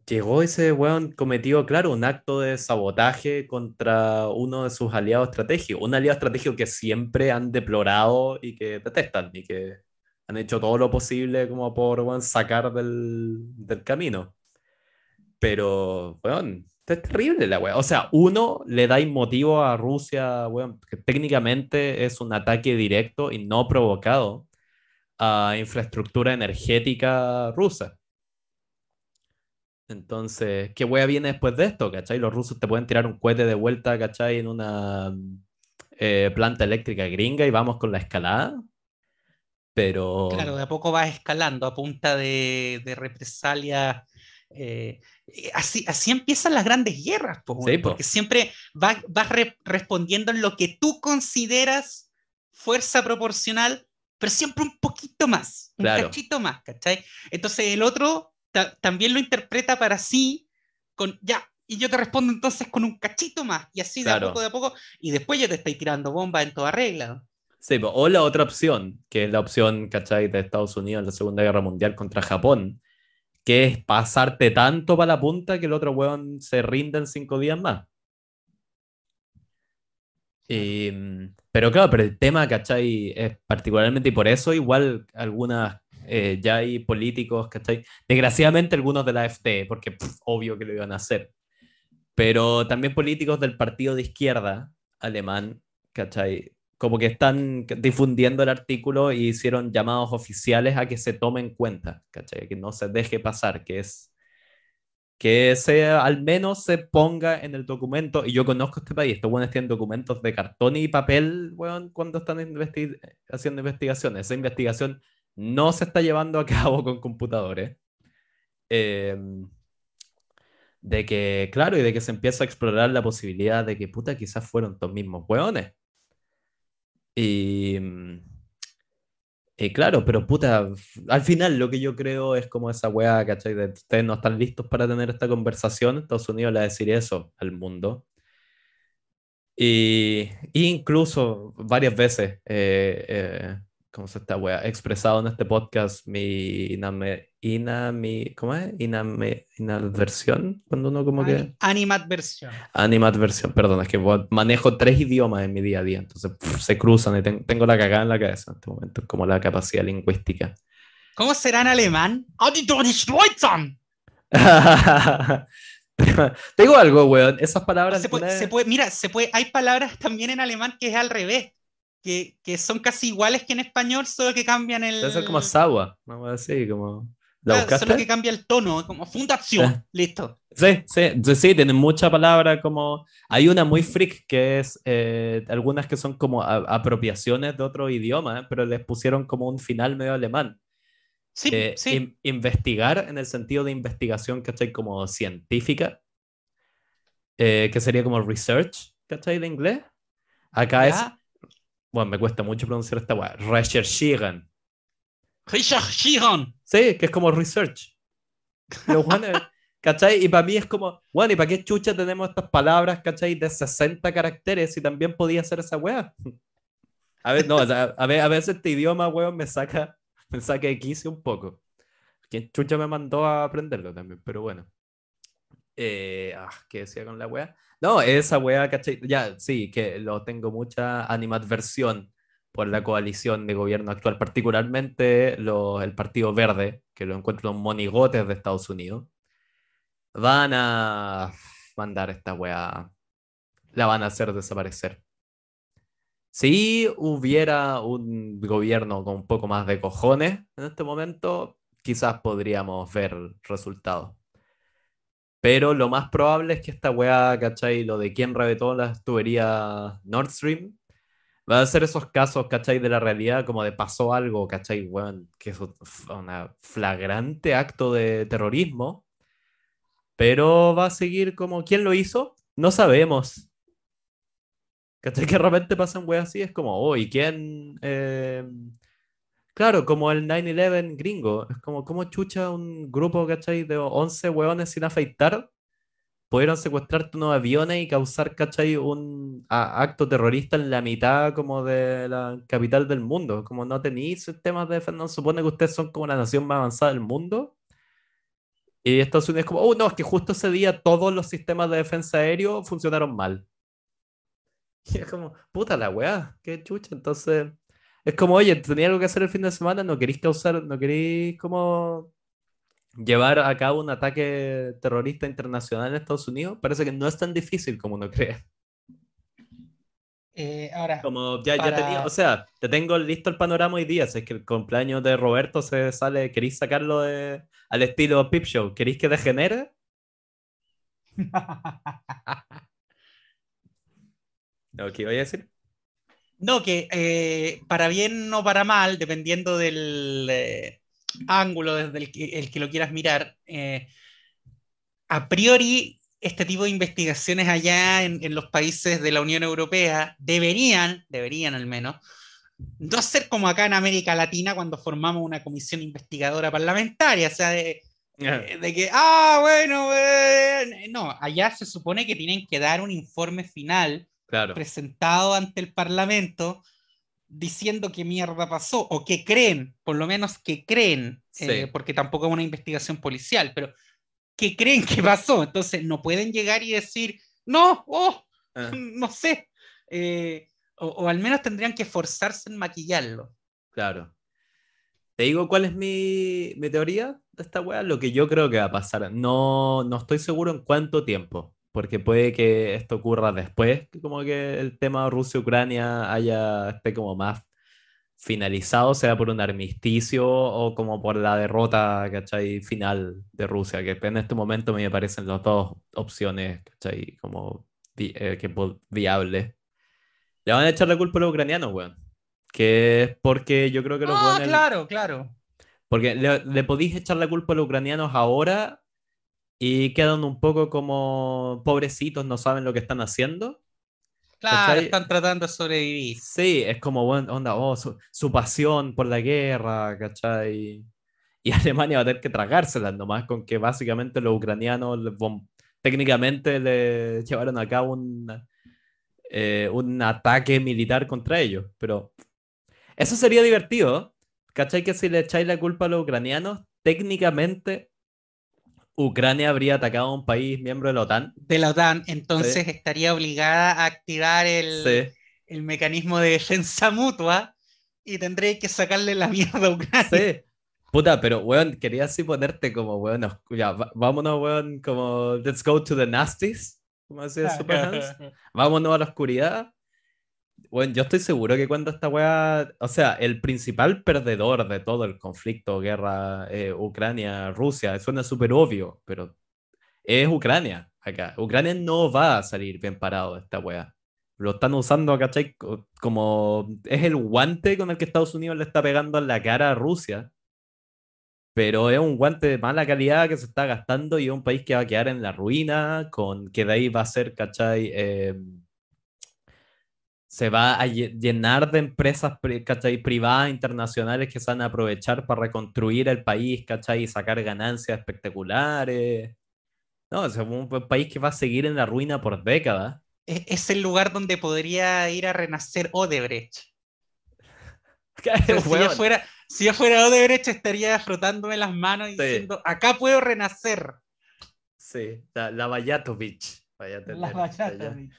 Speaker 1: llegó ese weón, cometió, claro, un acto de sabotaje contra uno de sus aliados estratégicos. Un aliado estratégico que siempre han deplorado y que detestan y que han hecho todo lo posible como por, weón, sacar del, del camino. Pero, weón, es terrible la weá. O sea, uno le da motivo a Rusia, weón, que técnicamente es un ataque directo y no provocado a infraestructura energética rusa. Entonces, ¿qué weá viene después de esto? ¿Cachai? Los rusos te pueden tirar un cohete de vuelta, ¿cachai? En una eh, planta eléctrica gringa y vamos con la escalada. Pero.
Speaker 2: Claro, de a poco vas escalando a punta de, de represalias eh, eh, así, así empiezan las grandes guerras, porque siempre vas, respondiendo en lo que tú consideras fuerza proporcional, pero siempre un poquito más, un cachito más, ¿cachai? Entonces el otro también lo interpreta para sí, con ya, y yo te respondo entonces con un cachito más, y así de a poco, de a poco, y después yo te estoy tirando bomba en toda regla.
Speaker 1: Sí, o la otra opción, que es la opción, ¿cachai? De Estados Unidos en la Segunda Guerra Mundial contra Japón, que es pasarte tanto para la punta que el otro weón se rinda en cinco días más. pero claro, pero el tema, ¿cachai? Es particularmente, y por eso igual algunas, eh, ya hay políticos, ¿cachai? Desgraciadamente algunos de la AfD, porque obvio que lo iban a hacer, pero también políticos del partido de izquierda alemán, ¿cachai? Como que están difundiendo el artículo y hicieron llamados oficiales a que se tome en cuenta, ¿cachai? Que no se deje pasar, que es que se, al menos se ponga en el documento, y yo conozco este país, estos buenos tienen documentos de cartón y papel, weón, cuando están haciendo investigaciones. Esa investigación no se está llevando a cabo con computadores. Em, de que, claro, y de que se empieza a explorar la posibilidad de que, puta, quizás fueron estos mismos weones. Y, mm, y claro, pero puta, al final lo que yo creo es como esa weá, ¿cachai? De ustedes no están listos para tener esta conversación, Estados Unidos le va decir eso al mundo. Y, incluso varias veces eh, eh, ¿cómo se está, wea? Expresado en este podcast mi mi ¿cómo es? Iname, inadversión, cuando uno como que...
Speaker 2: Animadversión.
Speaker 1: Animadversión, perdón, es que manejo tres idiomas en mi día a día, entonces se cruzan y tengo la cagada en la cabeza en este momento, como la capacidad lingüística.
Speaker 2: ¿Cómo será en alemán?
Speaker 1: Te digo algo, weón. Esas palabras.
Speaker 2: Se puede, se puede, mira, se puede, hay palabras también en alemán que es al revés que, que, son casi iguales que en español, solo que cambian el.
Speaker 1: Debe ser como Sawa, vamos a decir, como.
Speaker 2: ¿La Solo que cambia el tono, como fundación, listo.
Speaker 1: Sí, sí, sí, tienen mucha palabra como... Hay una muy freak que es, eh, algunas que son como apropiaciones de otro idioma, pero les pusieron como un final medio alemán.
Speaker 2: Sí, eh, sí.
Speaker 1: investigar en el sentido de investigación, ¿cachai? Como científica, eh, que sería como research, ¿cachai? De inglés. Acá es, bueno, me cuesta mucho pronunciar esta weá, Recherchieren.
Speaker 2: Recherchieren.
Speaker 1: Sí, que es como research. Pero, bueno, ¿cachai? Y para mí es como, bueno, ¿y para qué chucha tenemos estas palabras, ¿cachai? De 60 caracteres y también podía ser esa weá. A ver, no, a, a, veces este idioma, weón, me saca, me saca quicio un poco. Quien chucha me mandó a aprenderlo también, pero bueno. Eh, ah, ¿Qué decía con la wea? No, esa wea, ¿cachai? Ya, sí, que lo tengo mucha animadversión por la coalición de gobierno actual, particularmente el Partido Verde, que lo encuentro en monigotes de Estados Unidos. Van a mandar esta wea, la van a hacer desaparecer. Si hubiera un gobierno con un poco más de cojones en este momento, quizás podríamos ver resultados. Pero lo más probable es que esta weá, ¿cachai? Lo de quién reventó las tuberías Nord Stream, va a ser esos casos, ¿cachai? De la realidad, como de pasó algo, ¿cachai? Weón, que es un flagrante acto de terrorismo. Pero va a seguir como, ¿quién lo hizo? No sabemos. ¿Cachai? Que de repente pasan weas así, es como, oh, ¿y quién? Eh, Claro, como el 9-11 gringo. Es como, ¿cómo chucha un grupo, ¿cachai? De 11 hueones sin afeitar? Pudieron secuestrar unos aviones y causar, ¿cachai? Un acto terrorista en la mitad como de la capital del mundo. Como no tenéis sistemas de defensa, supone que ustedes son como la nación más avanzada del mundo. Y Estados Unidos es como, oh, no, es que justo ese día todos los sistemas de defensa aéreo funcionaron mal. Y es como, puta la weá, qué chucha. Entonces, es como, oye, tenía algo que hacer el fin de semana, no queréis causar, no queréis como llevar a cabo un ataque terrorista internacional en Estados Unidos. Parece que no es tan difícil como uno cree.
Speaker 2: Eh, ahora,
Speaker 1: como ya, ya tenía, o sea, te tengo listo el panorama hoy día. Si es que el cumpleaños de Roberto se sale, ¿queréis sacarlo de, al estilo Pip Show? ¿Queréis que degenere? ¿Qué voy a decir?
Speaker 2: No, que eh, para bien o para mal, dependiendo del eh, ángulo desde el que, lo quieras mirar, eh, a priori este tipo de investigaciones allá en, los países de la Unión Europea deberían, deberían al menos, no ser como acá en América Latina cuando formamos una comisión investigadora parlamentaria, o sea, de, de que, ah, bueno, no, allá se supone que tienen que dar un informe final presentado ante el Parlamento diciendo qué mierda pasó o qué creen, por lo menos que creen, eh, porque tampoco es una investigación policial, pero que creen que pasó. Entonces no pueden llegar y decir, no, oh, ah. no sé. Eh, o, al menos tendrían que esforzarse en maquillarlo.
Speaker 1: Claro. Te digo cuál es mi, mi teoría de esta weá, lo que yo creo que va a pasar. No, no estoy seguro en cuánto tiempo porque puede que esto ocurra después, que como que el tema Rusia-Ucrania haya esté como más finalizado, sea por un armisticio o como por la derrota, ¿cachai? Final de Rusia, que en este momento me parecen las dos opciones, ¿cachai? Como eh, que viables. Le van a echar la culpa a los ucranianos, weón. Que es porque yo creo que los
Speaker 2: Ah, claro, claro.
Speaker 1: Porque le, le podéis echar la culpa a los ucranianos ahora y quedan un poco como pobrecitos, no saben lo que están haciendo.
Speaker 2: Claro, están tratando de sobrevivir.
Speaker 1: Sí, es como, bueno, onda, oh, su, pasión por la guerra, ¿cachai? Y Alemania va a tener que tragárselas nomás con que básicamente los ucranianos técnicamente le llevaron a cabo un, eh, un ataque militar contra ellos. Pero eso sería divertido, ¿cachai? Que si le echáis la culpa a los ucranianos, técnicamente Ucrania habría atacado a un país miembro de la OTAN.
Speaker 2: De la OTAN, entonces estaría obligada a activar el, el, mecanismo de defensa mutua y tendría que sacarle la mierda a Ucrania. Sí.
Speaker 1: Puta, pero weón, quería así ponerte como, weón, ya, vámonos, weón, como, let's go to the nasties, como decía Super Vámonos a la oscuridad bueno, yo estoy seguro que cuando esta weá, o sea, el principal perdedor de todo el conflicto, guerra, eh, Ucrania, Rusia, suena súper obvio, pero es Ucrania acá. Ucrania no va a salir bien parado de esta weá. Lo están usando, ¿cachai? Como es el guante con el que Estados Unidos le está pegando en la cara a Rusia. Pero es un guante de mala calidad que se está gastando y es un país que va a quedar en la ruina, con que de ahí va a ser, ¿cachai? Eh, se va a llenar de empresas ¿cachai? privadas internacionales que se van a aprovechar para reconstruir el país, ¿cachai? Y sacar ganancias espectaculares. No, es un país que va a seguir en la ruina por décadas.
Speaker 2: E-, es el lugar donde podría ir a renacer Odebrecht. si, yo fuera, si yo fuera Odebrecht estaría frotándome las manos y diciendo, acá puedo renacer.
Speaker 1: Sí, la, la Vallatovich.
Speaker 2: La Vallatovich.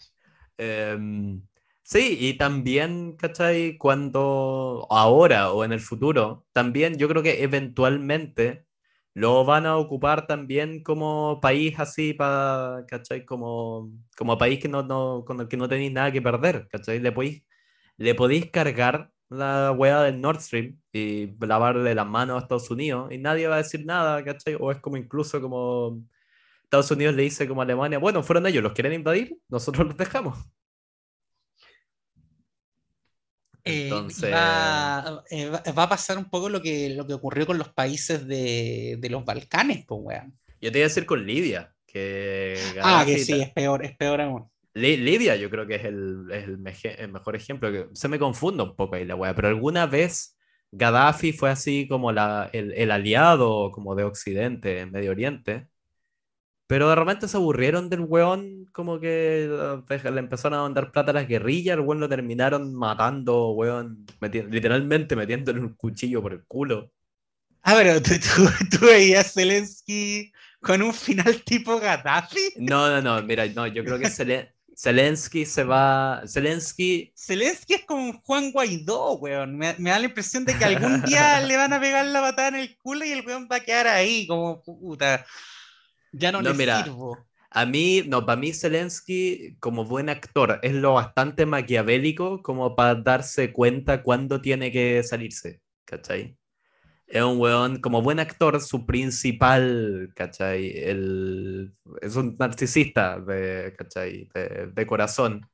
Speaker 1: Em, sí, y también, ¿cachai? Cuando ahora o en el futuro, también yo creo que eventualmente lo van a ocupar también como país así, para, ¿cachai? Como, como país que no, no, con el que no tenéis nada que perder, ¿cachai? Le podéis, le podéis cargar la hueá del Nord Stream y lavarle las manos a Estados Unidos y nadie va a decir nada, ¿cachai? O es como incluso como Estados Unidos le dice como a Alemania, bueno, fueron ellos, los quieren invadir, nosotros los dejamos.
Speaker 2: Eh, Entonces... va, eh, va, a pasar un poco lo que, lo que ocurrió con los países de, de los Balcanes, pues, weón.
Speaker 1: Yo te iba a decir con Libia, que...
Speaker 2: Ah, que sí, es peor, es peor aún.
Speaker 1: Libia yo creo que es el, el, mejor ejemplo. Que se me confunde un poco ahí la weá, pero alguna vez Gaddafi fue así como la, el, el, aliado como de Occidente en Medio Oriente. Pero de repente se aburrieron del weón, como que le empezaron a mandar plata a las guerrillas, el weón lo terminaron matando, weón, literalmente metiéndole un cuchillo por el culo.
Speaker 2: Ah, pero tú, tú, veías Zelensky con un final tipo Gaddafi.
Speaker 1: No, no, no, mira, no, yo creo que Zelensky Zelensky se va. Zelensky.
Speaker 2: Zelensky es como Juan Guaidó, weón. Me, da la impresión de que algún día le van a pegar la patada en el culo y el weón va a quedar ahí, como puta. Ya no, le sirvo.
Speaker 1: A mí, no, para mí Zelensky, como buen actor, es lo bastante maquiavélico como para darse cuenta cuándo tiene que salirse, ¿cachai? es un weón, como buen actor, su principal, ¿cachai? El, es un narcisista de, ¿cachai? De, corazón.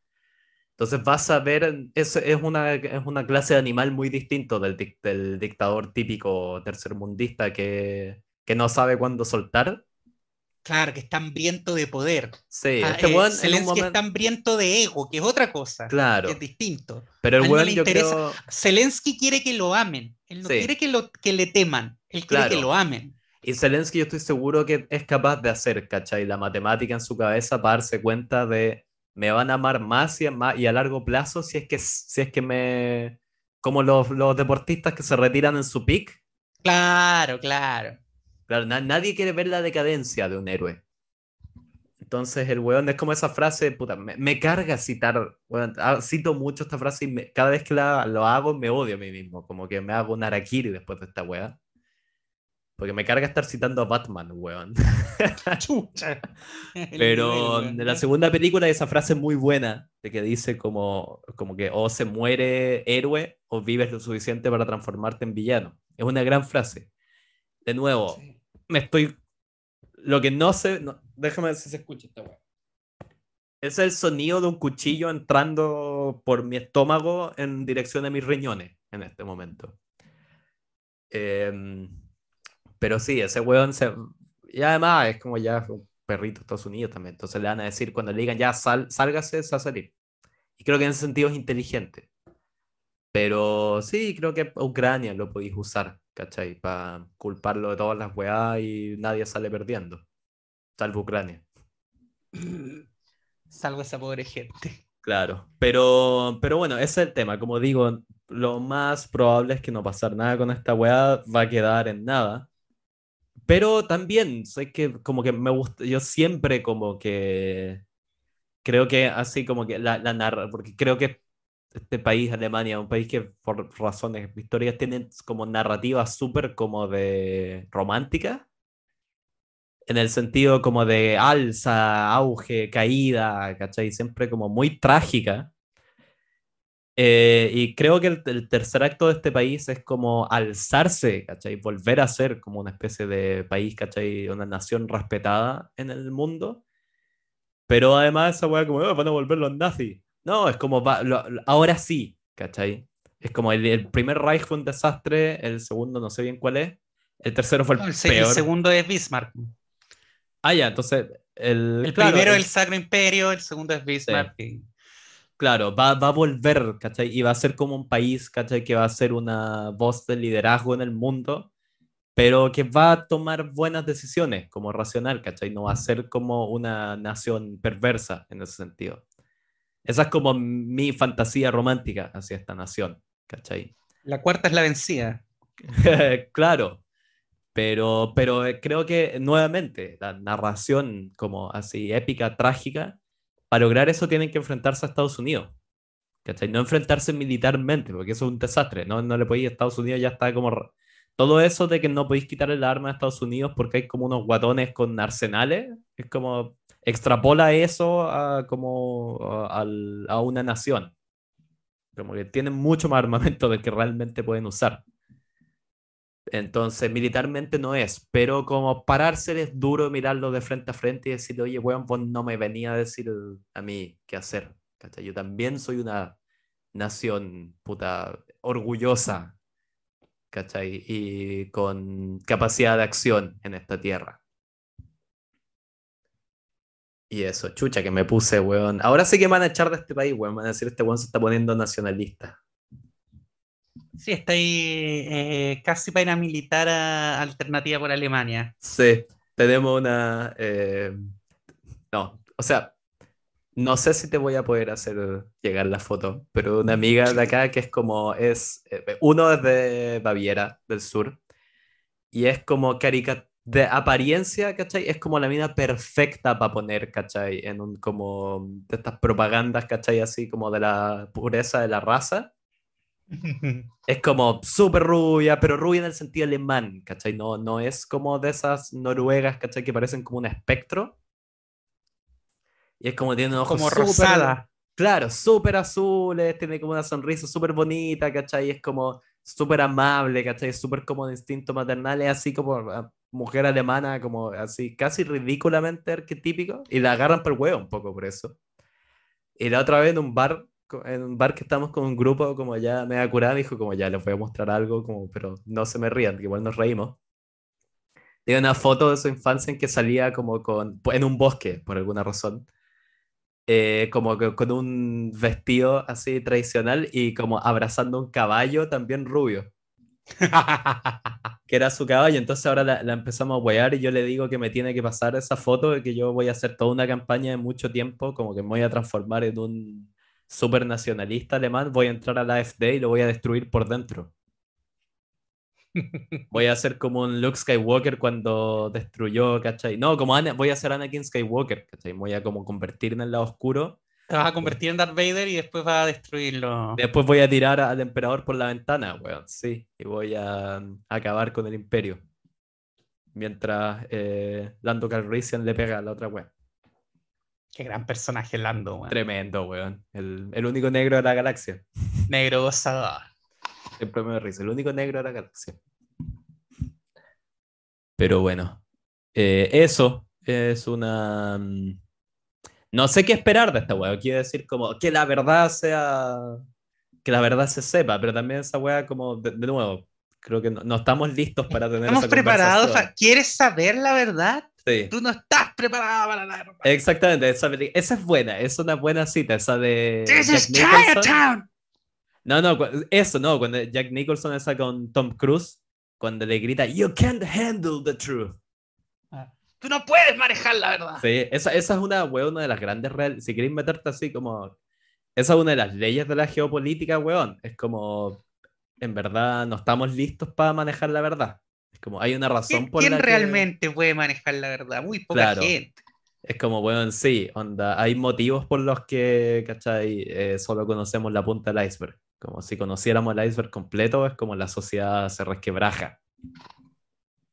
Speaker 1: Entonces vas a ver, es, es, una, es una clase de animal muy distinto del, del dictador típico tercermundista que, que no sabe cuándo soltar
Speaker 2: Claro, que está hambriento de poder.
Speaker 1: Sí, ah, este eh,
Speaker 2: Zelensky está hambriento de ego, que es otra cosa.
Speaker 1: Claro.
Speaker 2: Que es distinto.
Speaker 1: Pero el weón, yo creo...
Speaker 2: Zelensky quiere que lo amen. Él no quiere que, lo, que le teman. Él quiere que lo amen.
Speaker 1: Y Zelensky yo estoy seguro que es capaz de hacer, ¿cachai? La matemática en su cabeza para darse cuenta de me van a amar más y, más, y a largo plazo si es que, si es que me... Como los, los deportistas que se retiran en su pick.
Speaker 2: Claro, claro.
Speaker 1: Claro, nadie quiere ver la decadencia de un héroe. Entonces el weón es como esa frase, puta, me, carga citar, ah, cito mucho esta frase y cada vez que la, lo hago me odio a mí mismo, como que me hago un arakiri después de esta weá. Porque me carga estar citando a Batman, weón. Pero en la segunda película hay esa frase muy buena de que dice como, como que o se muere héroe o vives lo suficiente para transformarte en villano. Es una gran frase. De nuevo, me estoy. Lo que no sé. déjame ver si se escucha esta weá. Es el sonido de un cuchillo entrando por mi estómago en dirección a mis riñones en este momento. Em, pero sí, ese weón se. Y además es como ya un perrito de Estados Unidos también. Entonces le van a decir cuando le digan ya sal, sálgase, se va a salir. Y creo que en ese sentido es inteligente. Pero sí, creo que Ucrania lo podéis usar ¿cachai? Para culparlo de todas las weas y nadie sale perdiendo, salvo Ucrania.
Speaker 2: Salvo esa pobre gente.
Speaker 1: Claro, pero, pero bueno, ese es el tema. Como digo, lo más probable es que no pasar nada con esta weá, va a quedar en nada. Pero también, sé que como que me gusta, yo siempre como que creo que así como que la, la narra, porque creo que este país, Alemania, un país que por razones históricas tiene como narrativa súper como de romántica, en el sentido como de alza, auge, caída, ¿cachai? Siempre como muy trágica. Eh, y creo que el, tercer acto de este país es como alzarse, ¿cachai? Volver a ser como una especie de país, ¿cachai? Una nación respetada en el mundo. Pero además esa weá como, oh, van a volver los nazis. No, es como, ahora sí, ¿cachai? Es como el, primer Reich fue un desastre, el segundo no sé bien cuál es, el tercero fue el, peor.
Speaker 2: El segundo es Bismarck.
Speaker 1: Ah, ya, entonces
Speaker 2: el... El primero es el Sacro Imperio, el segundo es Bismarck.
Speaker 1: claro, va, va a volver, ¿cachai? Y va a ser como un país, ¿cachai? Que va a ser una voz de liderazgo en el mundo, pero que va a tomar buenas decisiones como racional, ¿cachai? No va a ser como una nación perversa en ese sentido. Esa es como mi fantasía romántica hacia esta nación, ¿cachai?
Speaker 2: La cuarta es la vencida.
Speaker 1: claro, pero, pero creo que nuevamente la narración como así épica, trágica, para lograr eso tienen que enfrentarse a Estados Unidos. ¿Cachai? No enfrentarse militarmente, porque eso es un desastre. No, no le podéis, Estados Unidos ya está como... Todo eso de que no podéis quitar el arma a Estados Unidos porque hay como unos guatones con arsenales, es como extrapola eso a, como a, una nación. Como que tienen mucho más armamento del que realmente pueden usar. Entonces, militarmente no es, pero como pararse es duro mirarlo de frente a frente y decirle, oye, weón, vos no me venía a decir a mí qué hacer. Yo también soy una nación puta orgullosa, ¿cachai? Y con capacidad de acción en esta tierra. Y eso, chucha, que me puse, weón. Ahora sí que me van a echar de este país, weón. Van a decir, este weón se está poniendo nacionalista.
Speaker 2: Sí, está ahí eh, casi para ir a militar a alternativa por Alemania.
Speaker 1: Sí, tenemos una... Eh, no, o sea, no sé si te voy a poder hacer llegar la foto, pero una amiga de acá que es como, es, eh, uno es de Baviera, del sur, y es como caricatura de apariencia, ¿cachai? Es como la mina perfecta para poner, ¿cachai? En un, como de estas propagandas, ¿cachai? Así como de la pureza de la raza. es como súper rubia, pero rubia en el sentido alemán, ¿cachai? No, no es como de esas noruegas, ¿cachai? Que parecen como un espectro. Y es como tiene un ojo
Speaker 2: como rosada.
Speaker 1: Claro, súper azules, tiene como una sonrisa súper bonita, ¿cachai? Es como súper amable, ¿cachai? Súper como de instinto maternal, es así como ah, mujer alemana, como así, casi ridículamente arquetípico, y la agarran por el huevo un poco por eso. Y la otra vez en un bar en un bar que estamos con un grupo, como ya me ha curado, dijo como ya les voy a mostrar algo, como, pero no se me rían, que igual nos reímos. Tiene una foto de su infancia en que salía como con, en un bosque, por alguna razón, eh, como con un vestido así tradicional y como abrazando un caballo también rubio. que era su caballo, entonces ahora la, la, empezamos a huear y yo le digo que me tiene que pasar esa foto que yo voy a hacer toda una campaña de mucho tiempo, como que me voy a transformar en un super nacionalista alemán, voy a entrar a la AfD y lo voy a destruir por dentro. Voy a hacer como un Luke Skywalker cuando destruyó, ¿cachai? No, como voy a ser Anakin Skywalker, ¿cachai? Voy a como convertirme en el lado oscuro.
Speaker 2: Te vas a convertir en Darth Vader y después vas a destruirlo.
Speaker 1: Después voy a tirar al emperador por la ventana, weón, sí. Y voy a, acabar con el imperio. Mientras eh, Lando Calrissian le pega a la otra weón.
Speaker 2: Qué gran personaje Lando, weón.
Speaker 1: Tremendo, weón. El, el, único negro de la galaxia.
Speaker 2: Negro gozador.
Speaker 1: Siempre me risa. El único negro de la galaxia. Pero bueno. Eh, eso es una. No sé qué esperar de esta weá. Quiero decir, como que la verdad sea. Que la verdad se sepa, pero también esa weá, como de, nuevo, creo que no, estamos listos para tener.
Speaker 2: Estamos preparados. ¿Quieres saber la verdad? Tú no estás preparada para la verdad.
Speaker 1: Exactamente, esa, esa, es buena, es una buena cita, esa de. This is Chinatown. No, no, eso no, cuando Jack Nicholson está con Tom Cruise, cuando le grita, You can't handle the truth.
Speaker 2: Tú no puedes manejar la verdad.
Speaker 1: Sí, esa, esa es una, weón, una de las grandes reales. Si queréis meterte así como. Esa es una de las leyes de la geopolítica, weón. Es como. En verdad, no estamos listos para manejar la verdad. Es como, hay una razón
Speaker 2: por la realmente puede manejar la verdad? Muy poca gente.
Speaker 1: Es como, bueno, sí, onda, hay motivos por los que, ¿cachai? Eh, solo conocemos la punta del iceberg. Como si conociéramos el iceberg completo, es como la sociedad se resquebraja.